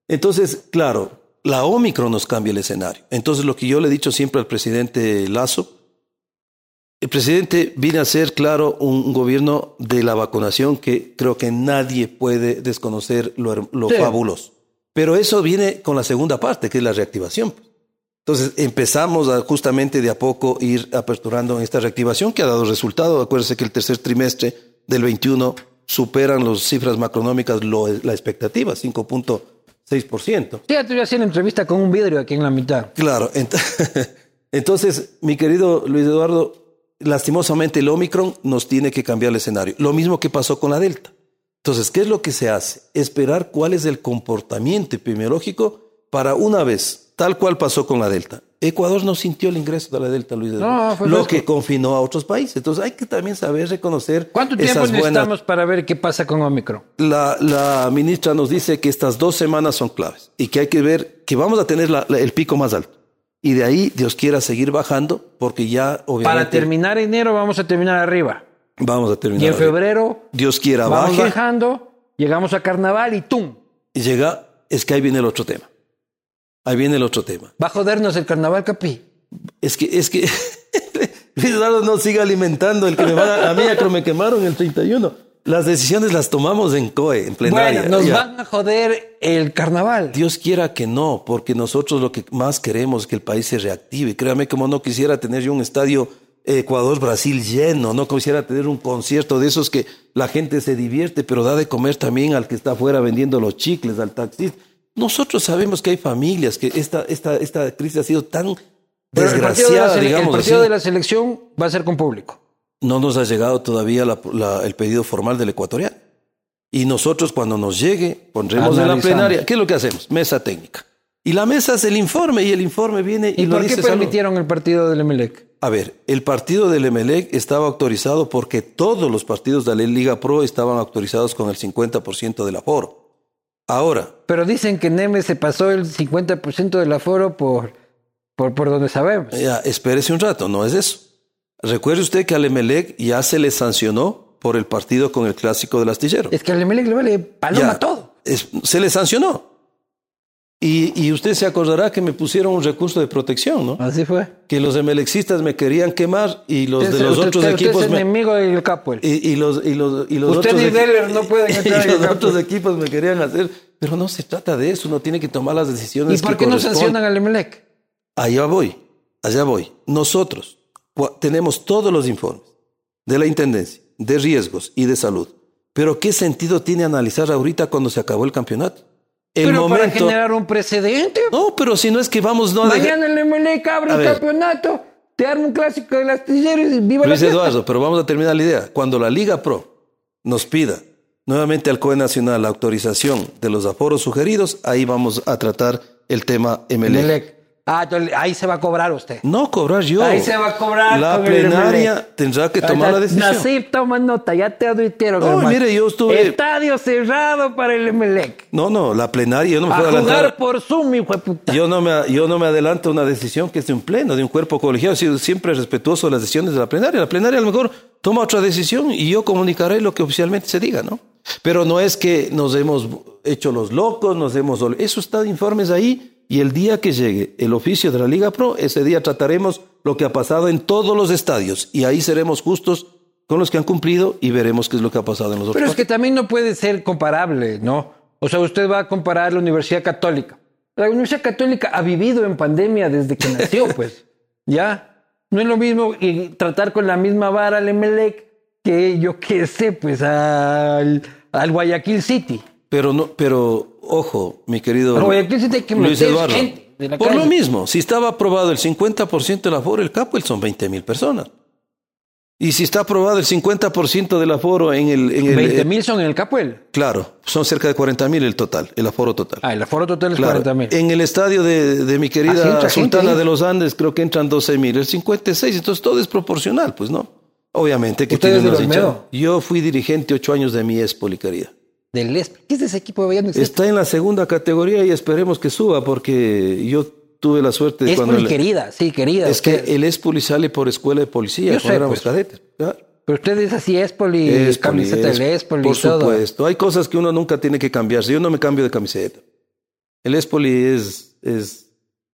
Entonces, claro, la Omicron nos cambia el escenario. Entonces, lo que yo le he dicho siempre al presidente Lazo, el presidente viene a ser, claro, un gobierno de la vacunación que creo que nadie puede desconocer lo, fabuloso. Pero eso viene con la segunda parte, que es la reactivación. Entonces empezamos a justamente de a poco ir aperturando esta reactivación que ha dado resultado. Acuérdense que el tercer trimestre del 21 superan las cifras macronómicas la expectativa, 5.6%. Sí, te voy a hacer una entrevista con un vidrio aquí en la mitad. Claro. Entonces, mi querido Luis Eduardo, lastimosamente el Omicron nos tiene que cambiar el escenario. Lo mismo que pasó con la Delta. Entonces, ¿qué es lo que se hace? Esperar cuál es el comportamiento epidemiológico para una vez, tal cual pasó con la Delta. Ecuador no sintió el ingreso de la Delta, Luis. No, lo que confinó a otros países. Entonces hay que también saber reconocer. ¿Cuánto tiempo necesitamos para ver qué pasa con Omicron? La, la, ministra nos dice que estas dos semanas son claves y que hay que ver que vamos a tener el pico más alto y de ahí Dios quiera seguir bajando porque ya obviamente... Para terminar enero vamos a terminar arriba. Vamos a terminar. Y en febrero... Dios quiera vamos bajando, llegamos a carnaval y ¡tum! Y llega, es que ahí viene el otro tema. Ahí viene el otro tema. Va a jodernos el carnaval, Capi. Es que, es que... Eduardo no siga alimentando el que me va a... A mí ya me quemaron el 31. Las decisiones las tomamos en COE, en plenaria. Bueno, nos van a joder el carnaval. Dios quiera que no, porque nosotros lo que más queremos es que el país se reactive. Créame como no quisiera tener yo un estadio Ecuador-Brasil lleno, no quisiera tener un concierto de esos que la gente se divierte, pero da de comer también al que está afuera vendiendo los chicles, al taxista. Nosotros sabemos que hay familias, que esta, esta, esta crisis ha sido tan desgraciada, digamos El partido de la selección va a ser con público no nos ha llegado todavía el pedido formal del ecuatoriano. Y nosotros cuando nos llegue, pondremos en la plenaria, ¿qué es lo que hacemos? Mesa técnica. Y la mesa es el informe y el informe viene y, ¿Y por qué permitieron el partido del Emelec? A ver, el partido del Emelec estaba autorizado porque todos los partidos de la Liga Pro estaban autorizados con el 50% del aforo. Ahora. Pero dicen que Neme se pasó el 50% del aforo por, por, por donde sabemos. Ya, espérese un rato, no es eso. Recuerde usted que al Emelec ya se le sancionó por el partido con el clásico del astillero. Es que al Emelec le vale paloma todo. se le sancionó. Y, usted se acordará que me pusieron un recurso de protección, ¿no? Así fue. Que los emelexistas me querían quemar y los de los otros equipos. Usted es enemigo del capo. Y, los, y los, y los usted otros y Deller no pueden entrar. Y los otros equipos me querían hacer. Pero no se trata de eso, uno tiene que tomar las decisiones. ¿Y por qué no sancionan al Emelec? allá voy, allá voy. Nosotros tenemos todos los informes de la Intendencia, de riesgos y de salud. Pero ¿qué sentido tiene analizar ahorita cuando se acabó el campeonato? El pero para generar un precedente. No, pero si no es que vamos... No Mañana el MLE abre el campeonato, te arma un clásico de las tilleras y viva Luis Eduardo, pero vamos a terminar la idea. Cuando la Liga Pro nos pida nuevamente al COE Nacional la autorización de los aforos sugeridos, ahí vamos a tratar el tema MLE. Ah, ahí se va a cobrar usted. No, cobrar yo. Ahí se va a cobrar. La plenaria tendrá que tomar la decisión. Nasib, toma nota, ya te advirtieron. No, mire, yo estuve. Estadio cerrado para el Emelec. No, no, la plenaria, yo no me puedo adelantar. jugar por Zoom, hijo de puta. Yo no, me, yo no me adelanto a una decisión que es de un pleno, de un cuerpo colegiado. He sido siempre respetuoso de las decisiones de la plenaria. La plenaria a lo mejor toma otra decisión y yo comunicaré lo que oficialmente se diga, ¿no? Pero no es que nos hemos hecho los locos, nos hemos... Eso está de informes ahí y el día que llegue el oficio de la Liga Pro, ese día trataremos lo que ha pasado en todos los estadios y ahí seremos justos con los que han cumplido y veremos qué es lo que ha pasado en los otros. Pero es que también no puede ser comparable, ¿no? O sea, usted va a comparar la Universidad Católica. La Universidad Católica ha vivido en pandemia desde que nació, pues. ¿Ya? No es lo mismo y tratar con la misma vara al Emelec que yo qué sé, pues al, al Guayaquil City. Pero no, pero ojo, mi querido que Luis Eduardo. por lo mismo, si estaba aprobado el 50% del aforo, el Capuel son 20 mil personas. Y si está aprobado el 50% del aforo en el... En el ¿20 mil son en el Capuel? Claro, son cerca de 40 mil el total, el aforo total. Ah, el aforo total es 40 mil. En el estadio de, de mi querida ah, Sultana de los Andes creo que entran 12 mil, el 56, entonces todo es proporcional, pues no. Obviamente que tiene Yo fui dirigente ocho años de mi Espoli, querida. ¿Qué es ese equipo de Está en la segunda categoría y esperemos que suba porque yo tuve la suerte de cuando... querida, sí, querida. Es que el Espoli sale por escuela de policía, cuando éramos pues. cadetes. Pero usted es así, Espoli, es camiseta del Espoli Por supuesto. Hay cosas que uno nunca tiene que cambiarse. Yo no me cambio de camiseta. El Espoli es... es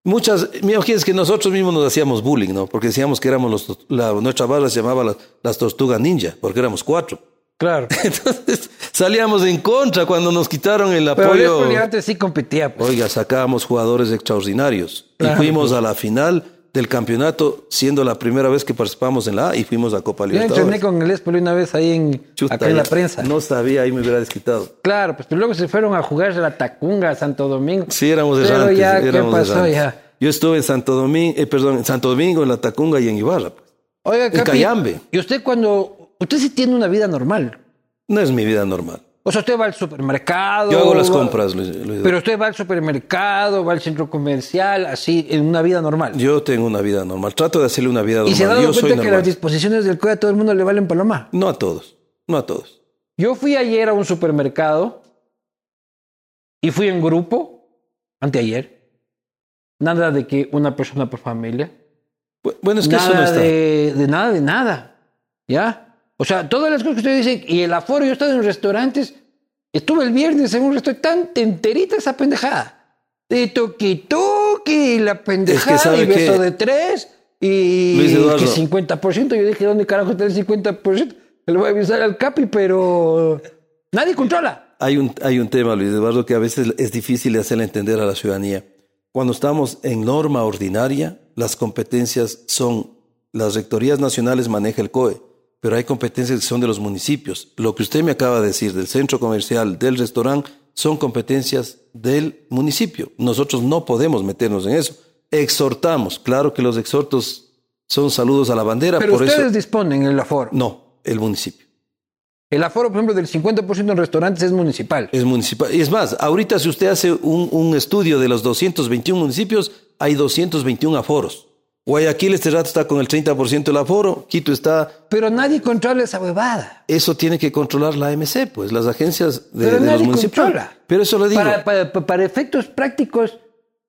Muchas, me es que nosotros mismos nos hacíamos bullying, ¿no? Porque decíamos que éramos los, la, nuestra barra se llamaba las tortugas ninja, porque éramos cuatro. Claro. Entonces salíamos en contra cuando nos quitaron el apoyo. Pero antes sí competía. Pues. Oiga, sacábamos jugadores extraordinarios y fuimos a la final del campeonato, siendo la primera vez que participamos en la A y fuimos a Copa Libertadores. Yo entrené con el Espoli una vez ahí en, acá en la prensa. No sabía, ahí me hubiera desquitado. Claro, pues pero luego se fueron a jugar a la Tacunga, a Santo Domingo. Sí, éramos de Pero ya, ¿qué pasó ya? Yo estuve en Santo Domingo, eh, perdón, en Santo Domingo, en la Tacunga y en Ibarra. Pues. Oiga, en Cayambe. ¿Y usted cuando Usted sí tiene una vida normal. No es mi vida normal. O sea, usted va al supermercado. Yo hago las compras, Luis, Pero usted va al supermercado, va al centro comercial, así, en una vida normal. Yo tengo una vida normal. Trato de hacerle una vida normal. ¿Y se ha dado cuenta que las disposiciones del COE a todo el mundo le valen paloma? No a todos. No a todos. Yo fui ayer a un supermercado y fui en grupo, anteayer. Nada de que una persona por familia. Bueno, es que nada eso no está. De, de nada, de nada. ¿Ya? O sea, todas las cosas que usted dice, y el aforo, yo he estado en restaurantes, estuve el viernes en un restaurante tan enterita esa pendejada. De toqui toqui, la pendejada, y beso de tres, y que 50%. Yo dije, ¿dónde carajo está el 50%? Le voy a avisar al Capi, pero nadie controla. Hay un, hay un tema, Luis Eduardo, que a veces es difícil de hacerle entender a la ciudadanía. Cuando estamos en norma ordinaria, las competencias son, las rectorías nacionales maneja el COE pero hay competencias que son de los municipios. Lo que usted me acaba de decir del centro comercial, del restaurante, son competencias del municipio. Nosotros no podemos meternos en eso. Exhortamos, claro que los exhortos son saludos a la bandera. Pero ustedes disponen el aforo. No, el municipio. El aforo, por ejemplo, del 50% en restaurantes es municipal. Es municipal. Y es más, ahorita si usted hace un, un estudio de los 221 municipios, hay 221 aforos. Guayaquil este rato está con el 30% del aforo, Quito está... Pero nadie controla esa huevada. Eso tiene que controlar la MC, pues, las agencias de, Pero de nadie los municipios. Controla. Pero eso lo digo. Para, para, efectos prácticos,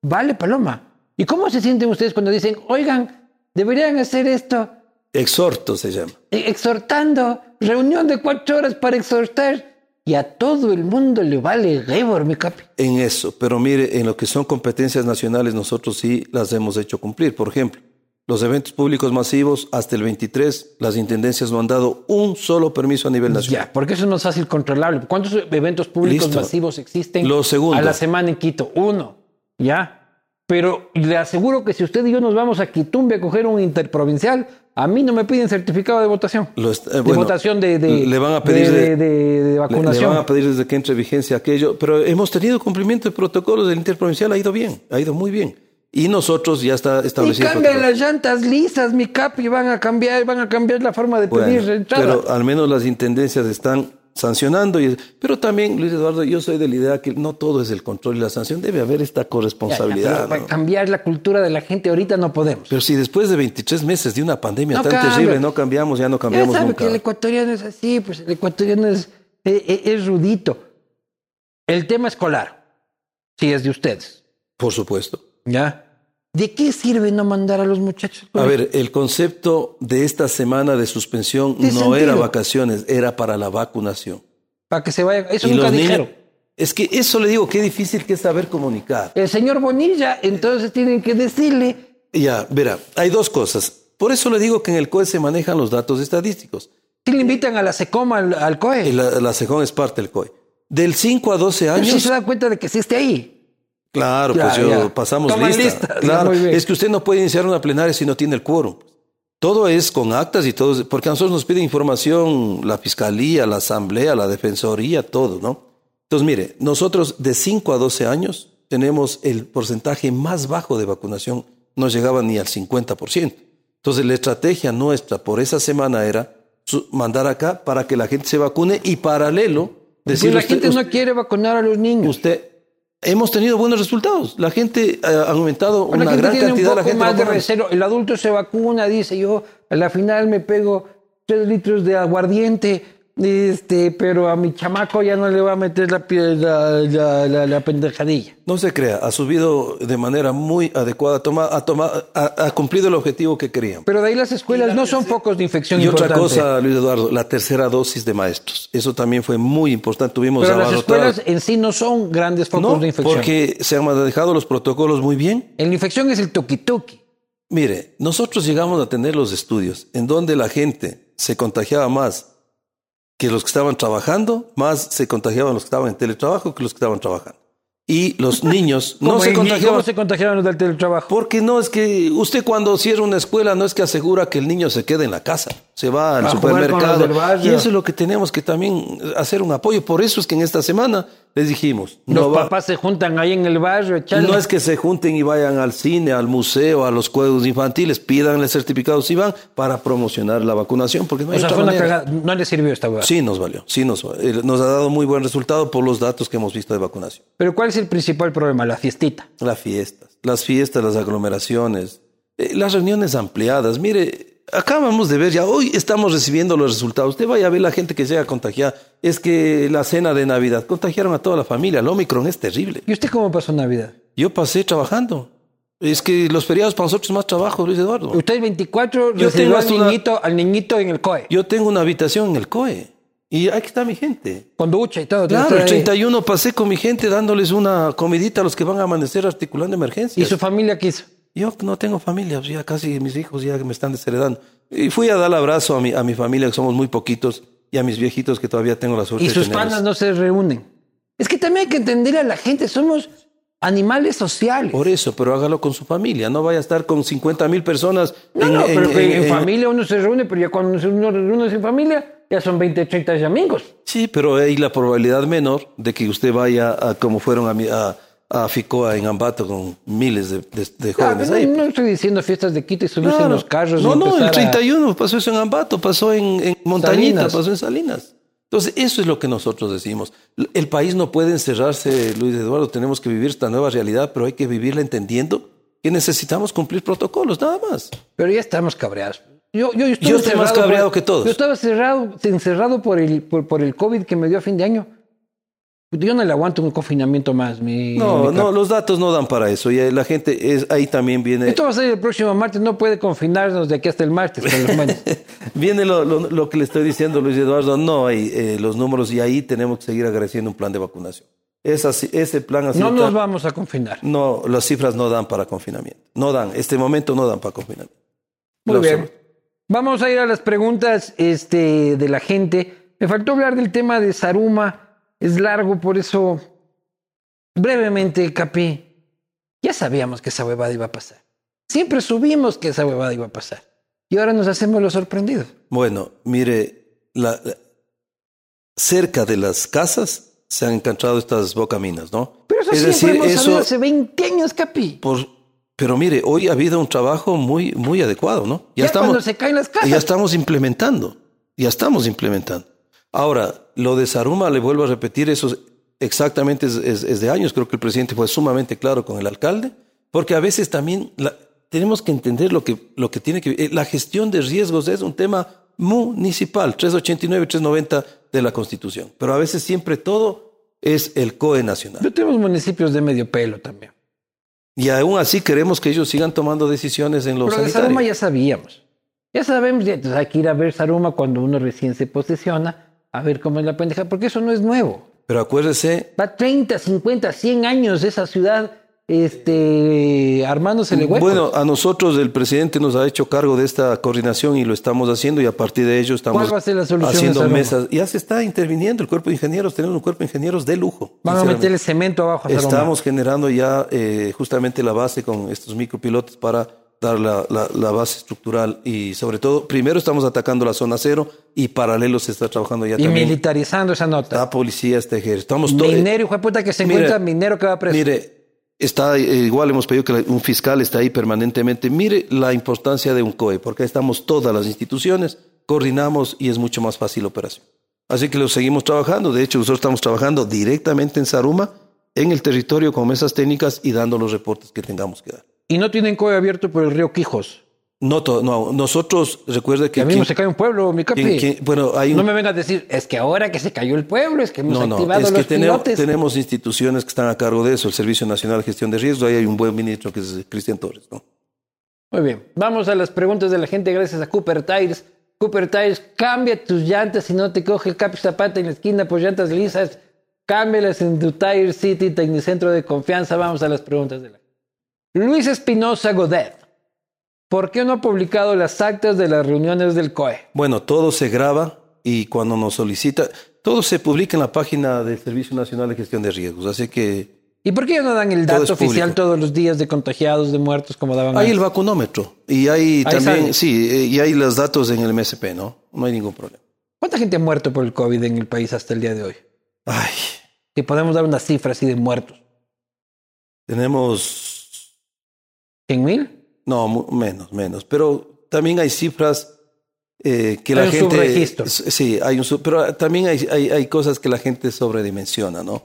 vale paloma. ¿Y cómo se sienten ustedes cuando dicen, oigan, deberían hacer esto? Exhorto se llama. E, exhortando, reunión de cuatro horas para exhortar. Y a todo el mundo le vale Gebor, mi capi. En eso, pero mire, en lo que son competencias nacionales, nosotros sí las hemos hecho cumplir. Por ejemplo, los eventos públicos masivos, hasta el 23, las intendencias no han dado un solo permiso a nivel nacional. Ya, porque eso no es fácil controlable. ¿Cuántos eventos públicos masivos existen lo segundo, a la semana en Quito? Uno. ¿Ya? Pero le aseguro que si usted y yo nos vamos a Quitumbe a coger un interprovincial, a mí no me piden certificado de votación. Lo est- eh, de bueno, votación de, de- le van a pedir de, de- vacunación. Le van a pedir desde que entre vigencia aquello, pero hemos tenido cumplimiento de protocolos del interprovincial, ha ido bien, ha ido muy bien. Y nosotros ya está y establecido. el cambian las llantas lisas, mi capi, van a cambiar, van a cambiar la forma de Bueno, pedir entrada. pero al menos las intendencias están sancionando. Y, pero también, Luis Eduardo, yo soy de la idea que no todo es el control y la sanción, debe haber esta Ya, ya, corresponsabilidad. pero para ¿no? cambiar la cultura de la gente ahorita no podemos. Pero si después de 23 meses de una pandemia No tan cambia. terrible no cambiamos, ya no Ya cambiamos sabe nunca. que el ecuatoriano es así, pues el ecuatoriano es, es, es rudito. El tema escolar, si es de ustedes, Por supuesto. ¿ya? ¿De qué sirve no mandar a los muchachos? A ver, el concepto de esta semana de suspensión ¿Qué no sentido? era vacaciones, era para la vacunación. Para que se vaya. Eso y nunca dijeron. niños, es que eso le digo, qué difícil que es saber comunicar. El señor Bonilla, entonces tienen que decirle. Ya, verá, hay dos cosas. Por eso le digo que en el COE se manejan los datos estadísticos. Si le invitan a la SECOM al, al COE. La, la SECON es parte del COE. Del 5 a 12 Pero si años. se da cuenta de que sí esté ahí. Claro, Ya, pues yo ya. pasamos lista. lista, Claro, es que usted no puede iniciar una plenaria si no tiene el quórum. Todo es con actas y todo, porque a nosotros nos pide información la fiscalía, la asamblea, la defensoría, todo, ¿no? Entonces, mire, nosotros de 5 a 12 años tenemos el porcentaje más bajo de vacunación, no llegaba ni al 50%. Entonces, la estrategia nuestra por esa semana era mandar acá para que la gente se vacune y paralelo Pues decirle la usted- gente no quiere vacunar a los niños. usted hemos tenido buenos resultados. La gente eh, ha aumentado Bueno, la una gente gran tiene cantidad un de la poco gente. más de recelo. El adulto se vacuna, dice yo, a la final me pego tres litros de aguardiente, este, pero a mi chamaco ya no le va a meter la, la, la, la- la pendejadilla. No se crea, ha subido de manera muy adecuada, toma- ha, toma- ha- ha cumplido el objetivo que querían. Pero de ahí las escuelas no son focos de infección Y otra importante. cosa, Luis Eduardo, la tercera dosis de maestros. Eso también fue muy importante. Tuvimos Pero las escuelas en sí no son grandes focos No, de infección. porque se han manejado los protocolos muy bien. La infección es el tuki-tuki. Mire, nosotros llegamos a tener los estudios en donde la gente se contagiaba más que los que estaban trabajando, más se contagiaban los que estaban en teletrabajo que los que estaban trabajando. Y los niños no ¿Cómo- se contagiaban. ¿Cómo se contagiaron los del teletrabajo? Porque no es que usted cuando cierra una escuela no es que asegura que el niño se quede en la casa, se va al A supermercado. Y eso es lo que tenemos que también hacer un apoyo. Por eso es que en esta semana les dijimos, Los no, va- papás se juntan ahí en el barrio, echarle- no es que se junten y vayan al cine, al museo, a los juegos infantiles, pídanle certificados si van para promocionar la vacunación, porque no hay O sea, otra fue una. No le sirvió esta hueá. Sí nos valió, sí nos, eh, nos ha dado muy buen resultado por los datos que hemos visto de vacunación. Pero ¿cuál es el principal problema? La fiestita. Las fiestas, las fiestas, las aglomeraciones, eh, las reuniones ampliadas. Mire, acabamos de ver ya, hoy estamos recibiendo los resultados. Usted vaya a ver la gente que llega contagiada. Es que la cena de Navidad contagiaron a toda la familia. El Omicron es terrible. ¿Y usted cómo pasó Navidad? Yo pasé trabajando. Es que los feriados para nosotros es más trabajo, Luis Eduardo. Usted el 24 Yo tengo al una- niñito, al niñito en el COE. Yo tengo una habitación en el COE y aquí está mi gente. Con ducha y todo. Claro, el ahí. 31 pasé con mi gente dándoles una comidita a los que van a amanecer articulando ¿Y emergencias. su familia qué hizo? Yo no tengo familia, pues ya casi mis hijos ya me están desheredando. Y fui a dar el abrazo a mi, a mi familia, que somos muy poquitos, y a mis viejitos que todavía tengo la suerte Y sus panas no se reúnen. Es que también hay que entender a la gente. Somos animales sociales. Por eso, pero hágalo con su familia. No vaya a estar con 50 mil personas. No, en- no, en- pero en- en, en- familia uno se reúne, pero ya cuando uno se reúne sin familia, ya son 20, 30 amigos. Sí, pero hay la probabilidad menor de que usted vaya a, como fueron a, mi- a, a Ficoa en Ambato con miles de, de- de Claro, jóvenes no, ahí. no estoy diciendo fiestas de Quito y subirse Claro. en los carros. No, y no, el empezar a- 31 pasó eso en Ambato, pasó en, en Montañita, Salinas. pasó en Salinas. Entonces, eso es lo que nosotros decimos. El país no puede encerrarse, Luis Eduardo, tenemos que vivir esta nueva realidad, pero hay que vivirla entendiendo que necesitamos cumplir protocolos, nada más. Pero ya estamos cabreados. Yo, yo, Yo estoy más cabreado por- que todos. Yo estaba cerrado, encerrado por el, por, por el COVID que me dio a fin de año. Yo no le aguanto un confinamiento más. Mi, No, mi no, los datos no dan para eso. Y la gente es ahí también viene. Esto va a ser el próximo martes. No puede confinarnos de aquí hasta el martes. Viene lo, lo- lo que le estoy diciendo, Luis Eduardo, no hay eh, los números y ahí tenemos que seguir agradeciendo un plan de vacunación. Esa, ese plan así no nos vamos a confinar. No, las cifras no dan para confinamiento. No dan, este momento no dan para confinamiento. Muy bien. Vamos a ir a las preguntas este, de la gente. Me faltó hablar del tema de Saruma. Es largo, por eso brevemente, Capi. Ya sabíamos que esa huevada iba a pasar. Siempre subimos que esa huevada iba a pasar. Y ahora nos hacemos los sorprendidos. Bueno, mire, la, la- cerca de las casas se han encontrado estas bocaminas, ¿no? Pero eso es siempre decir, hemos sabido eso hace 20 años, Capi. por, pero mire, hoy ha habido un trabajo muy, muy adecuado, ¿no? Ya, cuando se caen las casas. Ya estamos implementando, ya estamos implementando. Ahora, lo de Saruma, le vuelvo a repetir, eso es- exactamente es, es- es de años. Creo que el presidente fue sumamente claro con el alcalde, porque a veces también la- tenemos que entender lo que, lo que tiene que... eh, La gestión de riesgos es un tema municipal, 389, 390 de la Constitución, pero a veces siempre todo es el COE nacional. Pero tenemos municipios de medio pelo también. Y aún así queremos que ellos sigan tomando decisiones en los Pero de sanitarios. Saruma ya sabíamos. Ya sabemos, ya, entonces hay que ir a ver Saruma cuando uno recién se posesiona, a ver cómo es la pendeja, porque eso no es nuevo. Pero acuérdese, Va 30, 50, 100 años esa ciudad este, armándose de huecos. Bueno, a nosotros el presidente nos ha hecho cargo de esta coordinación y lo estamos haciendo y a partir de ello estamos ¿Cuál va a ser la solución haciendo mesas. Ya se está interviniendo el cuerpo de ingenieros, tenemos un cuerpo de ingenieros de lujo. Van a sinceramente. meterle cemento abajo a. Estamos generando ya eh, justamente la base con estos micropilotos para dar la, la- la base estructural y sobre todo, primero estamos atacando la zona cero y paralelo se está trabajando ya y también militarizando esa nota. la policía, este ejército. Estamos minero, hijo de puta, que se Mire, encuentra minero que va preso. Mire, está eh, igual hemos pedido que un fiscal esté ahí permanentemente. Mire la importancia de un COE, porque estamos todas las instituciones, coordinamos y es mucho más fácil la operación. Así que lo seguimos trabajando. De hecho, nosotros estamos trabajando directamente en Saruma, en el territorio con mesas técnicas y dando los reportes que tengamos que dar. Y no tienen COE abierto por el río Quijos. No, no nosotros, recuerde Que a mí quien- se cae un pueblo, mi capi. quien- quien- bueno, hay un... No me vengas a decir, es que ahora que se cayó el pueblo, es que hemos No, no, activado es que los tenemos, pilotes. tenemos instituciones que están a cargo de eso, el Servicio Nacional de Gestión de Riesgos, ahí hay un buen ministro que es Cristian Torres, ¿no? Muy bien, vamos a las preguntas de la gente gracias a Cooper Tires. Cooper Tires, cambia tus llantas si no te coge el Capi Zapata en la esquina por llantas lisas. Cámbialas en tu Tire City, Tecnicentro de confianza. Vamos a las preguntas de la gente. Luis Espinosa Godet, ¿por qué no ha publicado las actas de las reuniones del COE? Bueno, todo se graba y cuando nos solicita, todo se publica en la página del Servicio Nacional de Gestión de Riesgos. Así que ¿Y por qué no dan el dato oficial todos los días de contagiados, de muertos, como daban hay antes? el vacunómetro y hay Ahí también, sale. sí, eh, y hay los datos en el MSP, ¿no? No hay ningún problema. ¿Cuánta gente ha muerto por el COVID en el país hasta el día de hoy? Ay, Si podemos dar una cifra así de muertos. tenemos, ¿100 mil? no, menos, menos, pero también hay cifras eh, que Hay la un gente... subregistro. Sí, hay un pero también hay, hay, hay cosas que la gente sobredimensiona, ¿no?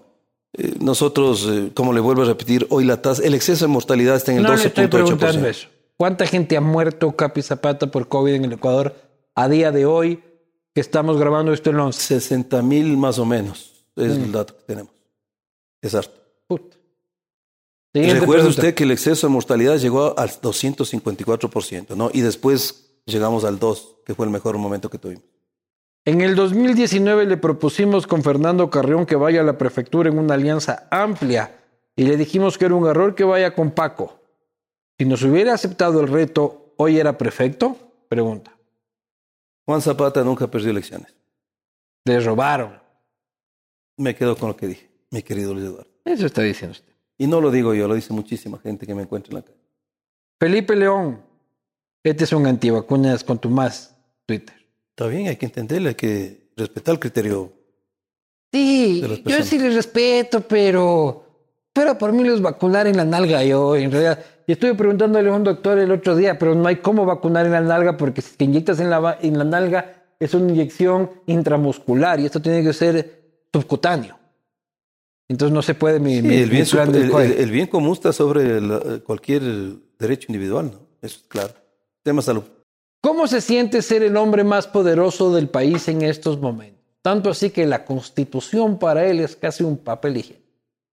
Eh, nosotros, eh, como le vuelvo a repetir, hoy la tasa, el exceso de mortalidad está en el No le estoy preguntando 12.8%. eso. ¿Cuánta gente ha muerto, Capi Zapata, por COVID en el Ecuador a día de hoy que estamos grabando esto el 11? 60 mil más o menos es Mm. el dato que tenemos. Es harto. Puta. Siguiente Recuerde pregunta. usted que el exceso de mortalidad llegó al 254%, ¿no? Y después llegamos al 2, que fue el mejor momento que tuvimos. En el 2019 le propusimos con Fernando Carrión que vaya a la prefectura en una alianza amplia y le dijimos que era un error que vaya con Paco. Si nos hubiera aceptado el reto, ¿hoy era prefecto? Pregunta. Juan Zapata nunca perdió elecciones. Le robaron. Me quedo con lo que dije, mi querido Luis Eduardo. Eso está diciendo usted. Y no lo digo yo, lo dice muchísima gente que me encuentra en la calle. Felipe León. Este es un antivacunas con tu más Twitter. Está bien, hay que entenderle, hay que respetar el criterio. Sí, yo sí les respeto, pero. Pero por mí los vacunar en la nalga, yo, en realidad. Y estuve preguntándole a un doctor el otro día, pero no hay cómo vacunar en la nalga porque si te inyectas en la, en la nalga es una inyección intramuscular y esto tiene que ser subcutáneo. Entonces no se puede mi, Sí, mi- el, bien, plan del el- el- bien común está sobre la- cualquier derecho individual, ¿no? Eso es claro. Tema salud. ¿Cómo se siente ser el hombre más poderoso del país en estos momentos? Tanto así que la constitución para él es casi un papel higiénico.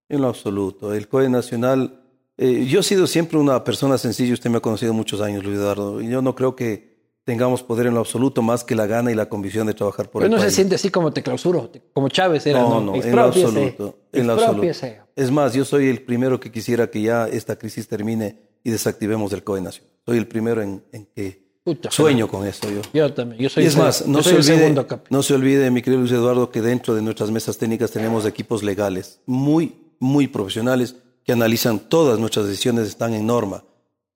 En lo absoluto. El COE Nacional. eh, yo he sido siempre una persona sencilla. Usted me ha conocido muchos años, Luis Eduardo. Y yo no creo que tengamos poder en lo absoluto más que la gana y la convicción de trabajar por Pero el no se país. siente así como te clausuro, como Chávez era. No, No, no, en lo absoluto. En lo absoluto. Es más, yo soy el primero que quisiera que ya esta crisis termine y desactivemos el COE Nacional. Soy el primero en, en que Puta, sueño con eso yo. Yo también. Yo soy Y es el- más, no se, olvide, segundo no se olvide, mi querido Luis Eduardo, que dentro de nuestras mesas técnicas tenemos equipos legales muy, muy profesionales que analizan todas nuestras decisiones están en norma.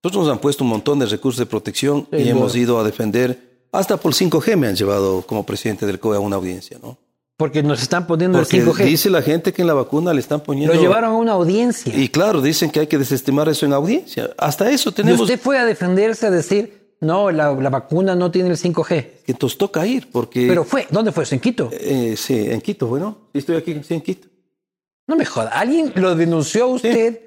Nosotros nos han puesto un montón de recursos de protección Sin y hemos duda. ido a defender, hasta por 5G me han llevado como presidente del COE a una audiencia, ¿no? Porque nos están poniendo Porque el 5G. dice la gente que en la vacuna le están poniendo... Lo llevaron a una audiencia. Y claro, dicen que hay que desestimar eso en audiencia. Hasta eso Y tenemos... usted fue a defenderse a decir, no, la, la vacuna no tiene el 5G. que nos toca ir, porque... Pero fue, ¿dónde fue? ¿En Quito? Eh, sí, en Quito, bueno. Sí, estoy aquí, sí, en Quito. No me joda. Alguien lo denunció a usted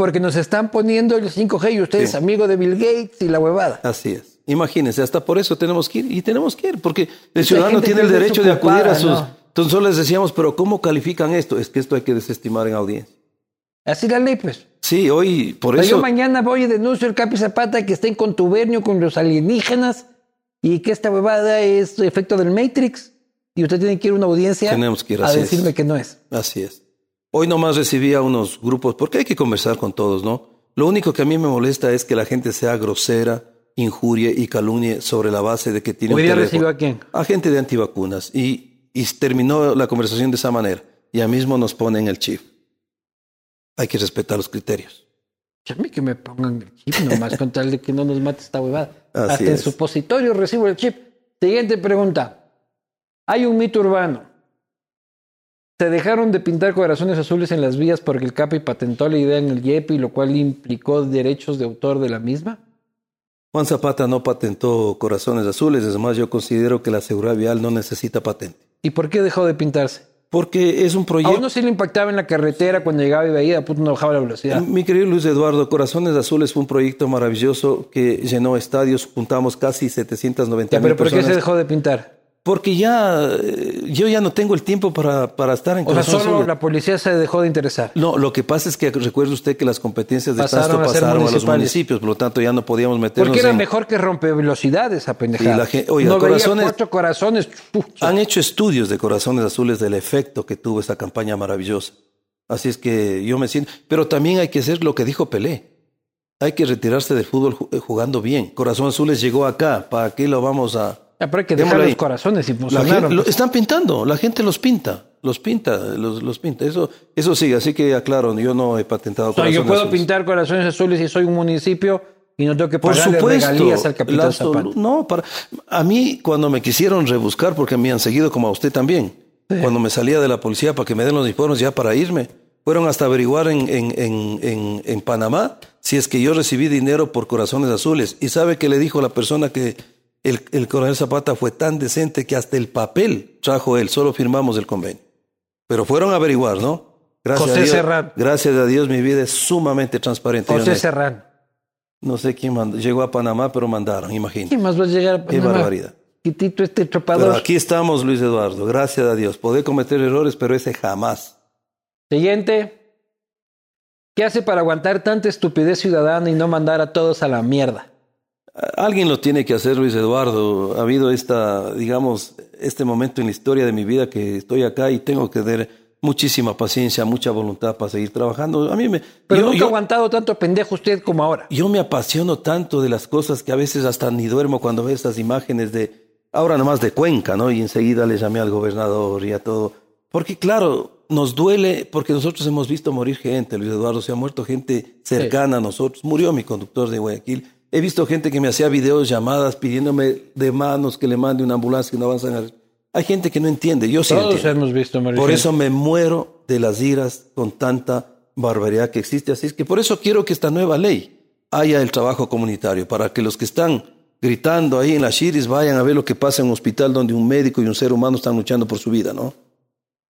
porque nos están poniendo el 5G y usted Sí. es amigo de Bill Gates y la huevada. Así es. Imagínense, hasta por eso tenemos que ir. Y tenemos que ir, porque el ciudadano tiene el derecho de acudir a sus... ¿no? Entonces solo les decíamos, pero ¿cómo califican esto? Es que esto hay que desestimar en audiencia. Así la ley, pues. Sí, hoy, por Pero eso... yo mañana voy y denuncio al Capi Zapata que está en contubernio con los alienígenas y que esta huevada es efecto del Matrix. Y usted tiene que ir a una audiencia Tenemos que ir, a así es. decirme que no es. Así es. Hoy nomás recibí a unos grupos, porque hay que conversar con todos, ¿no? Lo único que a mí me molesta es que la gente sea grosera, injurie y calumnie sobre la base de que tiene Hoy un día teléfono. a quién? A gente de antivacunas. Y, y terminó la conversación de esa manera. Ya mismo nos ponen el chip. Hay que respetar los criterios. A mí que me pongan el chip nomás con tal de que no nos mate esta huevada. Así Hasta en es. supositorio recibo el chip. Siguiente pregunta. Hay un mito urbano. Se dejaron de pintar corazones azules en las vías porque el CAPI patentó la idea en el YEPI, lo cual implicó derechos de autor de la misma. Juan Zapata no patentó corazones azules. Es más, yo considero que la seguridad vial no necesita patente. ¿Y por qué dejó de pintarse? Porque es un A proyecto... uno sí le impactaba en la carretera cuando llegaba y veía, puto, no bajaba la velocidad. Mi querido Luis Eduardo, Corazones Azules fue un proyecto maravilloso que llenó estadios, juntamos casi 790 Ya, mil pero ¿por qué personas. se dejó de pintar? Porque ya, eh, yo ya no tengo el tiempo para, para estar en O sea, solo Azules. la policía se dejó de interesar. No, lo que pasa es que recuerde usted que las competencias de Pasaron Tasto a pasaron a los municipales. municipios, por lo tanto ya no podíamos meternos Porque era en... mejor que rompe velocidades a pendejada. Sí, la gen- oiga, no corazones- cuatro corazones. pucha. Han hecho estudios de Corazones Azules del efecto que tuvo esta campaña maravillosa. Así es que yo me siento... Pero también hay que hacer lo que dijo Pelé. Hay que retirarse del fútbol ju- jugando bien. Corazón Azules llegó acá. ¿Para qué lo vamos a...? Ya, pero hay que dejar ahí. los corazones y La gente, lo- están pintando, la gente los pinta, los pinta, los, los pinta. Eso, eso sí, así que aclaro, yo no he patentado O sea, yo Corazones puedo Azules. pintar corazones azules y soy un municipio y no tengo que Por pagarle supuesto. regalías al capitán la Zapata. No, para, a mí cuando me quisieron rebuscar, porque me han seguido como a usted también, cuando me salía de la policía para que me den los informes ya para irme, fueron hasta averiguar en, en, en, en, en Panamá si es que yo recibí dinero por corazones azules. Y sabe que le dijo la persona que el, el coronel Zapata fue tan decente que hasta el papel trajo él, solo firmamos el convenio. Pero fueron a averiguar, ¿no? Gracias José a Dios, Serrano. Gracias a Dios mi vida es sumamente transparente. José. Serrano. No sé quién mandó. Llegó a Panamá, pero mandaron, imagínate. ¿Quién más va a llegar a Qué Panamá? barbaridad. Quitito este Pero tropador. aquí estamos, Luis Eduardo. Gracias a Dios. Podé cometer errores, pero ese jamás. Siguiente. ¿Qué hace para aguantar tanta estupidez ciudadana y no mandar a todos a la mierda? Alguien lo tiene que hacer, Luis Eduardo. Ha habido esta, digamos, este momento en la historia de mi vida que estoy acá y tengo que tener muchísima paciencia, mucha voluntad para seguir trabajando. A mí me, Pero yo, nunca ha aguantado tanto pendejo usted como ahora. yo me apasiono tanto de las cosas que a veces hasta ni duermo cuando veo estas imágenes de, ahora nomás de Cuenca, ¿no? Y enseguida le llamé al gobernador y a todo. Porque claro, nos duele porque nosotros hemos visto morir gente, Luis Eduardo, se ha muerto gente cercana a nosotros. Murió mi conductor de Guayaquil. He visto gente que me hacía videos, llamadas, pidiéndome de manos que le mande una ambulancia que no avanzan. a- Hay gente que no entiende, yo sí Todos entiendo. hemos visto morir Por eso me muero de las iras con tanta barbaridad que existe. Así es que por eso quiero que esta nueva ley haya el trabajo comunitario, para que los que están gritando ahí en las Shiris vayan a ver lo que pasa en un hospital donde un médico y un ser humano están luchando por su vida, ¿no?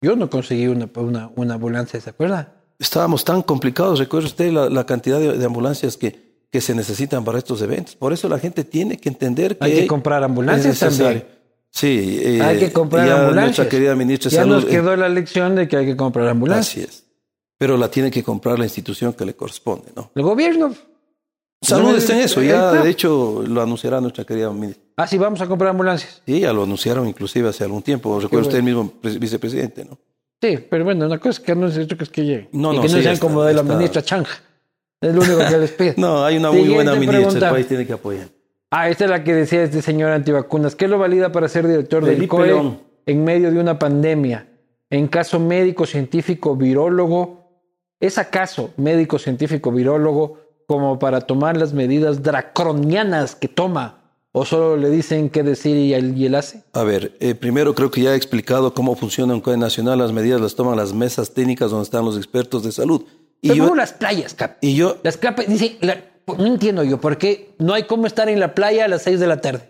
Yo no conseguí una, una, una ambulancia, ¿se acuerda? Estábamos tan complicados, recuerda usted la, la cantidad de, de ambulancias que, que se necesitan para estos eventos. Por eso la gente tiene que entender que Hay que comprar ambulancias es también. Sí, eh, Hay que comprar ya ambulancias. Nuestra querida ministra de ya Salud. nos eh, quedó la lección de que hay que comprar ambulancias. Así es. Pero la tiene que comprar la institución que le corresponde, ¿no? El gobierno. Salud está en eso, ya de hecho lo anunciará nuestra querida ministra. Ah, sí, vamos a comprar ambulancias. Sí, ya lo anunciaron inclusive hace algún tiempo. Recuerda usted el mismo pre- vicepresidente, ¿no? Sí, pero bueno, una cosa es que anuncien, otra cosa es que lleguen. No, y no, que no sí, sean está- como de la está- ministra Chanja. Es lo único que les pido. No, hay una muy Siguiente buena ministra, el país tiene que apoyar. Ah, esta es la que decía este señor antivacunas. ¿Qué lo valida para ser director del Felipe COE León. en medio de una pandemia? En caso médico, científico, virólogo, ¿Es acaso médico, científico, virólogo como para tomar las medidas draconianas que toma? ¿O solo le dicen qué decir y él, y él hace? A ver, eh, primero creo que ya he explicado cómo funciona un COE nacional. Las medidas las toman las mesas técnicas donde están los expertos de salud. Y Pero yo, las playas, Cap. Y yo... Las Cap, dice, no entiendo yo, ¿por qué no hay cómo estar en la playa a las 6 de la tarde?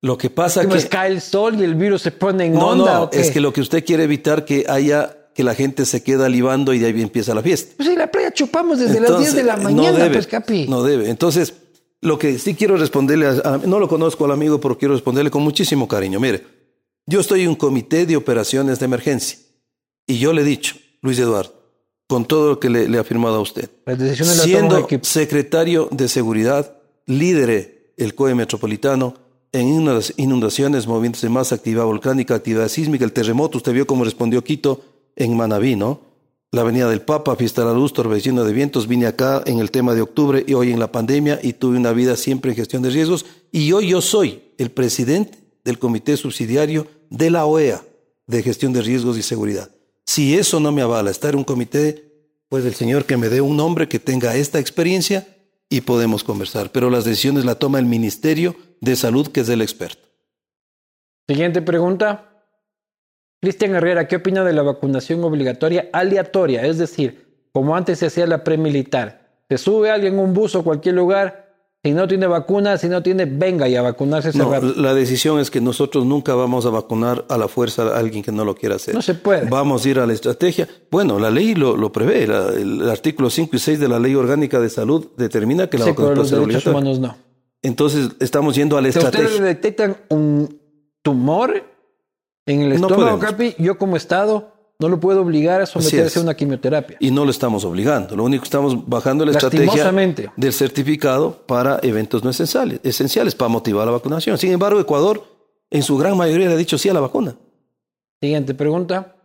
Lo que pasa que... que... cae el sol y el virus se pone en no, onda. No, es que lo que usted quiere evitar que haya que la gente se queda libando y de ahí empieza la fiesta. Pues en la playa chupamos desde las 10 de la mañana, no debe, pues, Capi. No debe. Entonces, lo que sí quiero responderle, a, no lo conozco al amigo, pero quiero responderle con muchísimo cariño. Mire, yo estoy en un comité de operaciones de emergencia y yo le he dicho, Luis Eduardo, con todo lo que le, le he afirmado a usted, siendo secretario de seguridad, líder el COE metropolitano, en inundaciones, moviéndose más actividad volcánica, actividad sísmica, el terremoto, usted vio cómo respondió Quito, en Manabí, ¿no? La Avenida del Papa, Fiesta de la Luz, Torbellino de Vientos, vine acá en el tema de octubre y hoy en la pandemia y tuve una vida siempre en gestión de riesgos y hoy yo soy el presidente del Comité Subsidiario de la OEA de Gestión de Riesgos y Seguridad. Si eso no me avala estar en un comité, pues el Señor que me dé un hombre que tenga esta experiencia y podemos conversar. Pero las decisiones la toma el Ministerio de Salud, que es el experto. Siguiente pregunta. Cristian Herrera, ¿qué opina de la vacunación obligatoria aleatoria? Es decir, como antes se hacía la premilitar. Se sube alguien un bus o cualquier lugar, si no tiene vacuna, si no tiene, venga y a vacunarse. No, la decisión es que nosotros nunca vamos a vacunar a la fuerza a alguien que no lo quiera hacer. No se puede. Vamos a ir a la estrategia. Bueno, la ley lo, lo prevé. el artículo 5 y 6 de la Ley Orgánica de Salud determina que la sí, vacunación los derechos humanos no. Entonces, estamos yendo a la si estrategia. ustedes detectan un tumor en el estómago, Capi, yo como Estado no lo puedo obligar a someterse a una quimioterapia. Y no lo estamos obligando. Lo único que estamos bajando la estrategia del certificado para eventos no esenciales, esenciales para motivar la vacunación. Sin embargo, Ecuador en su gran mayoría le ha dicho sí a la vacuna. Siguiente pregunta.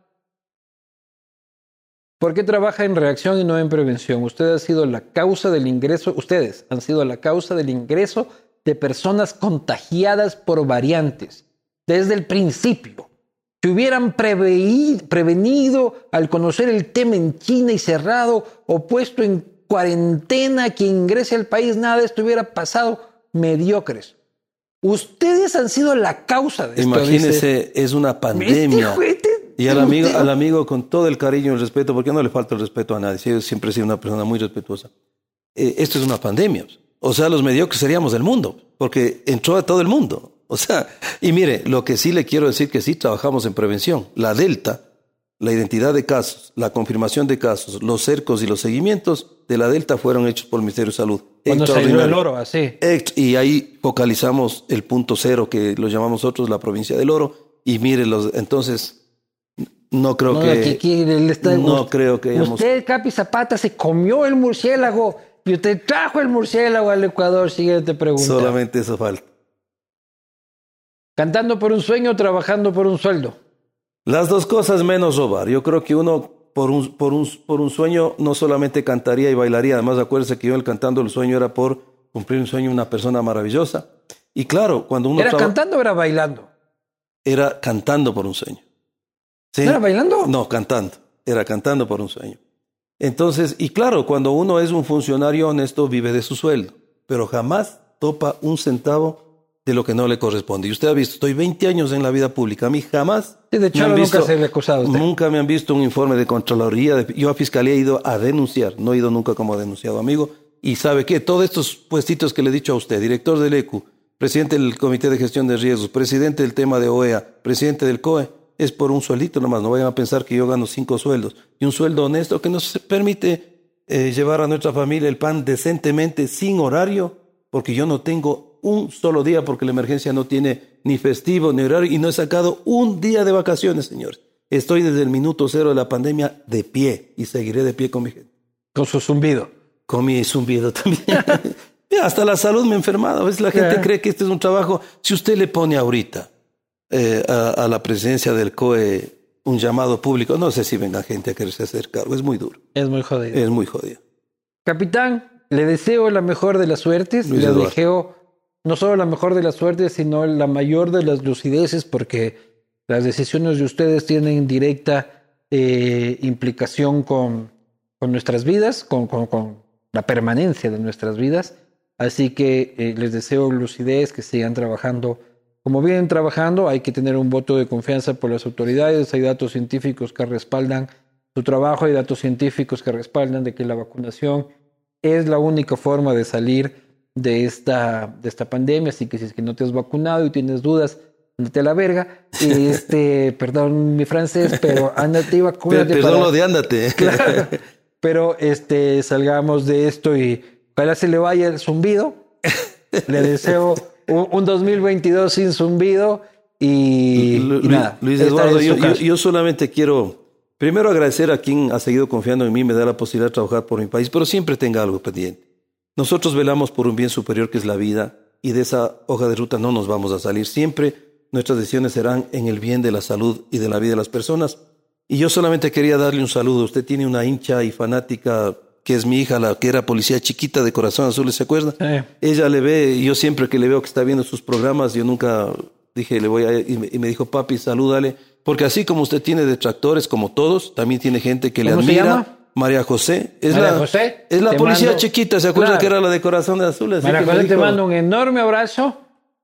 ¿Por qué trabaja en reacción y no en prevención? Usted ha sido la causa del ingreso, ustedes han sido la causa del ingreso de personas contagiadas por variantes desde el principio si hubieran prevenido al conocer el tema en China y cerrado o puesto en cuarentena quien ingrese al país, nada de esto hubiera pasado. Mediocres. Ustedes han sido la causa de esto. Imagínese, es una pandemia. y al amigo, al amigo, con todo el cariño y el respeto, porque no le falta el respeto a nadie, yo siempre he sido una persona muy respetuosa. Eh, esto es una pandemia. O sea, los mediocres seríamos del mundo, porque entró a todo el mundo. O sea, y mire, lo que sí le quiero decir que sí trabajamos en prevención. La Delta, la identidad de casos, la confirmación de casos, los cercos y los seguimientos de la Delta fueron hechos por el Ministerio de Salud. Cuando salió el oro, así. Y ahí focalizamos el punto cero, que lo llamamos nosotros la provincia del oro. Y mire, los, entonces, no creo que... no creo que Usted, Capi Zapata, se comió el murciélago y usted trajo el murciélago al Ecuador. Siguiente pregunta. Solamente eso falta. ¿Cantando por un sueño o trabajando por un sueldo? Las dos cosas menos robar. Yo creo que uno por un, por un, por un sueño no solamente cantaría y bailaría, además acuérdese que yo el cantando el sueño era por cumplir un sueño una persona maravillosa. Y claro, cuando uno... ¿Era cantando o era bailando? Era cantando por un sueño. ¿Sí? ¿Era bailando? No, cantando. Era cantando por un sueño. Entonces, y claro, cuando uno es un funcionario honesto, vive de su sueldo, pero jamás topa un centavo de lo que no le corresponde. Y usted ha visto, estoy 20 años en la vida pública, a mí jamás... de hecho, nunca se le acusado Nunca me han visto un informe de Contraloría. yo a Fiscalía he ido a denunciar, no he ido nunca como denunciado amigo. Y sabe qué, todos estos puestitos que le he dicho a usted, director del ECU, presidente del Comité de Gestión de Riesgos, presidente del tema de OEA, presidente del COE, es por un sueldito nomás. No vayan a pensar que yo gano cinco sueldos. Y un sueldo honesto que nos permite eh, llevar a nuestra familia el pan decentemente, sin horario, porque yo no tengo un solo día porque la emergencia no tiene ni festivo ni horario y no he sacado un día de vacaciones, señores. Estoy desde el minuto cero de la pandemia de pie y seguiré de pie con mi gente. Con su zumbido. Con mi zumbido también. hasta la salud me he enfermado. A veces la gente cree que este es un trabajo. Si usted le pone ahorita eh, a, la presencia del COE un llamado público, no sé si venga gente a quererse hacer cargo. Es muy duro. Es muy jodido. Es muy jodido. Capitán, le deseo la mejor de las suertes. le deseo no solo la mejor de las suertes, sino la mayor de las lucideces, porque las decisiones de ustedes tienen directa eh, implicación con, con nuestras vidas, con, con, con, la permanencia de nuestras vidas. Así que eh, les deseo lucidez, que sigan trabajando como vienen trabajando. Hay que tener un voto de confianza por las autoridades. Hay datos científicos que respaldan su trabajo, hay datos científicos que respaldan de que la vacunación es la única forma de salir de esta, de esta pandemia. Así que si es que no te has vacunado y tienes dudas, ándate a la verga. Este, perdón mi francés, pero ándate y vacúnate. Perdón lo de ándate. Claro. Pero este, salgamos de esto y ojalá se le vaya el zumbido. Le deseo un, un 2022 sin zumbido y, Lu- y nada. Luis Eduardo, yo, yo- yo solamente quiero primero agradecer a quien ha seguido confiando en mí, me da la posibilidad de trabajar por mi país, pero siempre tenga algo pendiente. Nosotros velamos por un bien superior que es la vida y de esa hoja de ruta no nos vamos a salir. Siempre nuestras decisiones serán en el bien de la salud y de la vida de las personas. Y yo solamente quería darle un saludo. Usted tiene una hincha y fanática que es mi hija, la que era policía chiquita de corazón azul, ¿se acuerda? Eh, Ella le ve, yo siempre que le veo que está viendo sus programas, yo nunca dije, le voy a, y me, dijo, papi, salúdale, porque así como usted tiene detractores, como todos, también tiene gente que le ¿Cómo se admira. María José. Es María la, José, es la te policía mando- chiquita, ¿se acuerda Claro. que era la de corazón azul? Así María que José, te dijo- mando un enorme abrazo.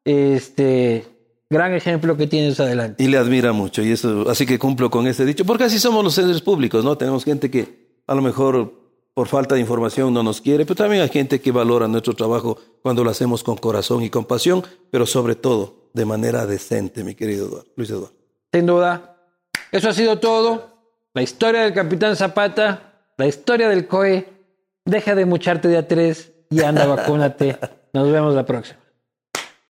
Este, gran ejemplo que tienes adelante. Y le admira mucho, y eso, así que cumplo con ese dicho, porque así somos los seres públicos, ¿no? Tenemos gente que a lo mejor por falta de información no nos quiere, pero también hay gente que valora nuestro trabajo cuando lo hacemos con corazón y con pasión, pero sobre todo de manera decente, mi querido Eduardo, Luis Eduardo. Sin duda. Eso ha sido todo. La historia del Capitán Zapata, la historia del COE. Deja de mucharte de a tres y anda, vacúnate. Nos vemos la próxima.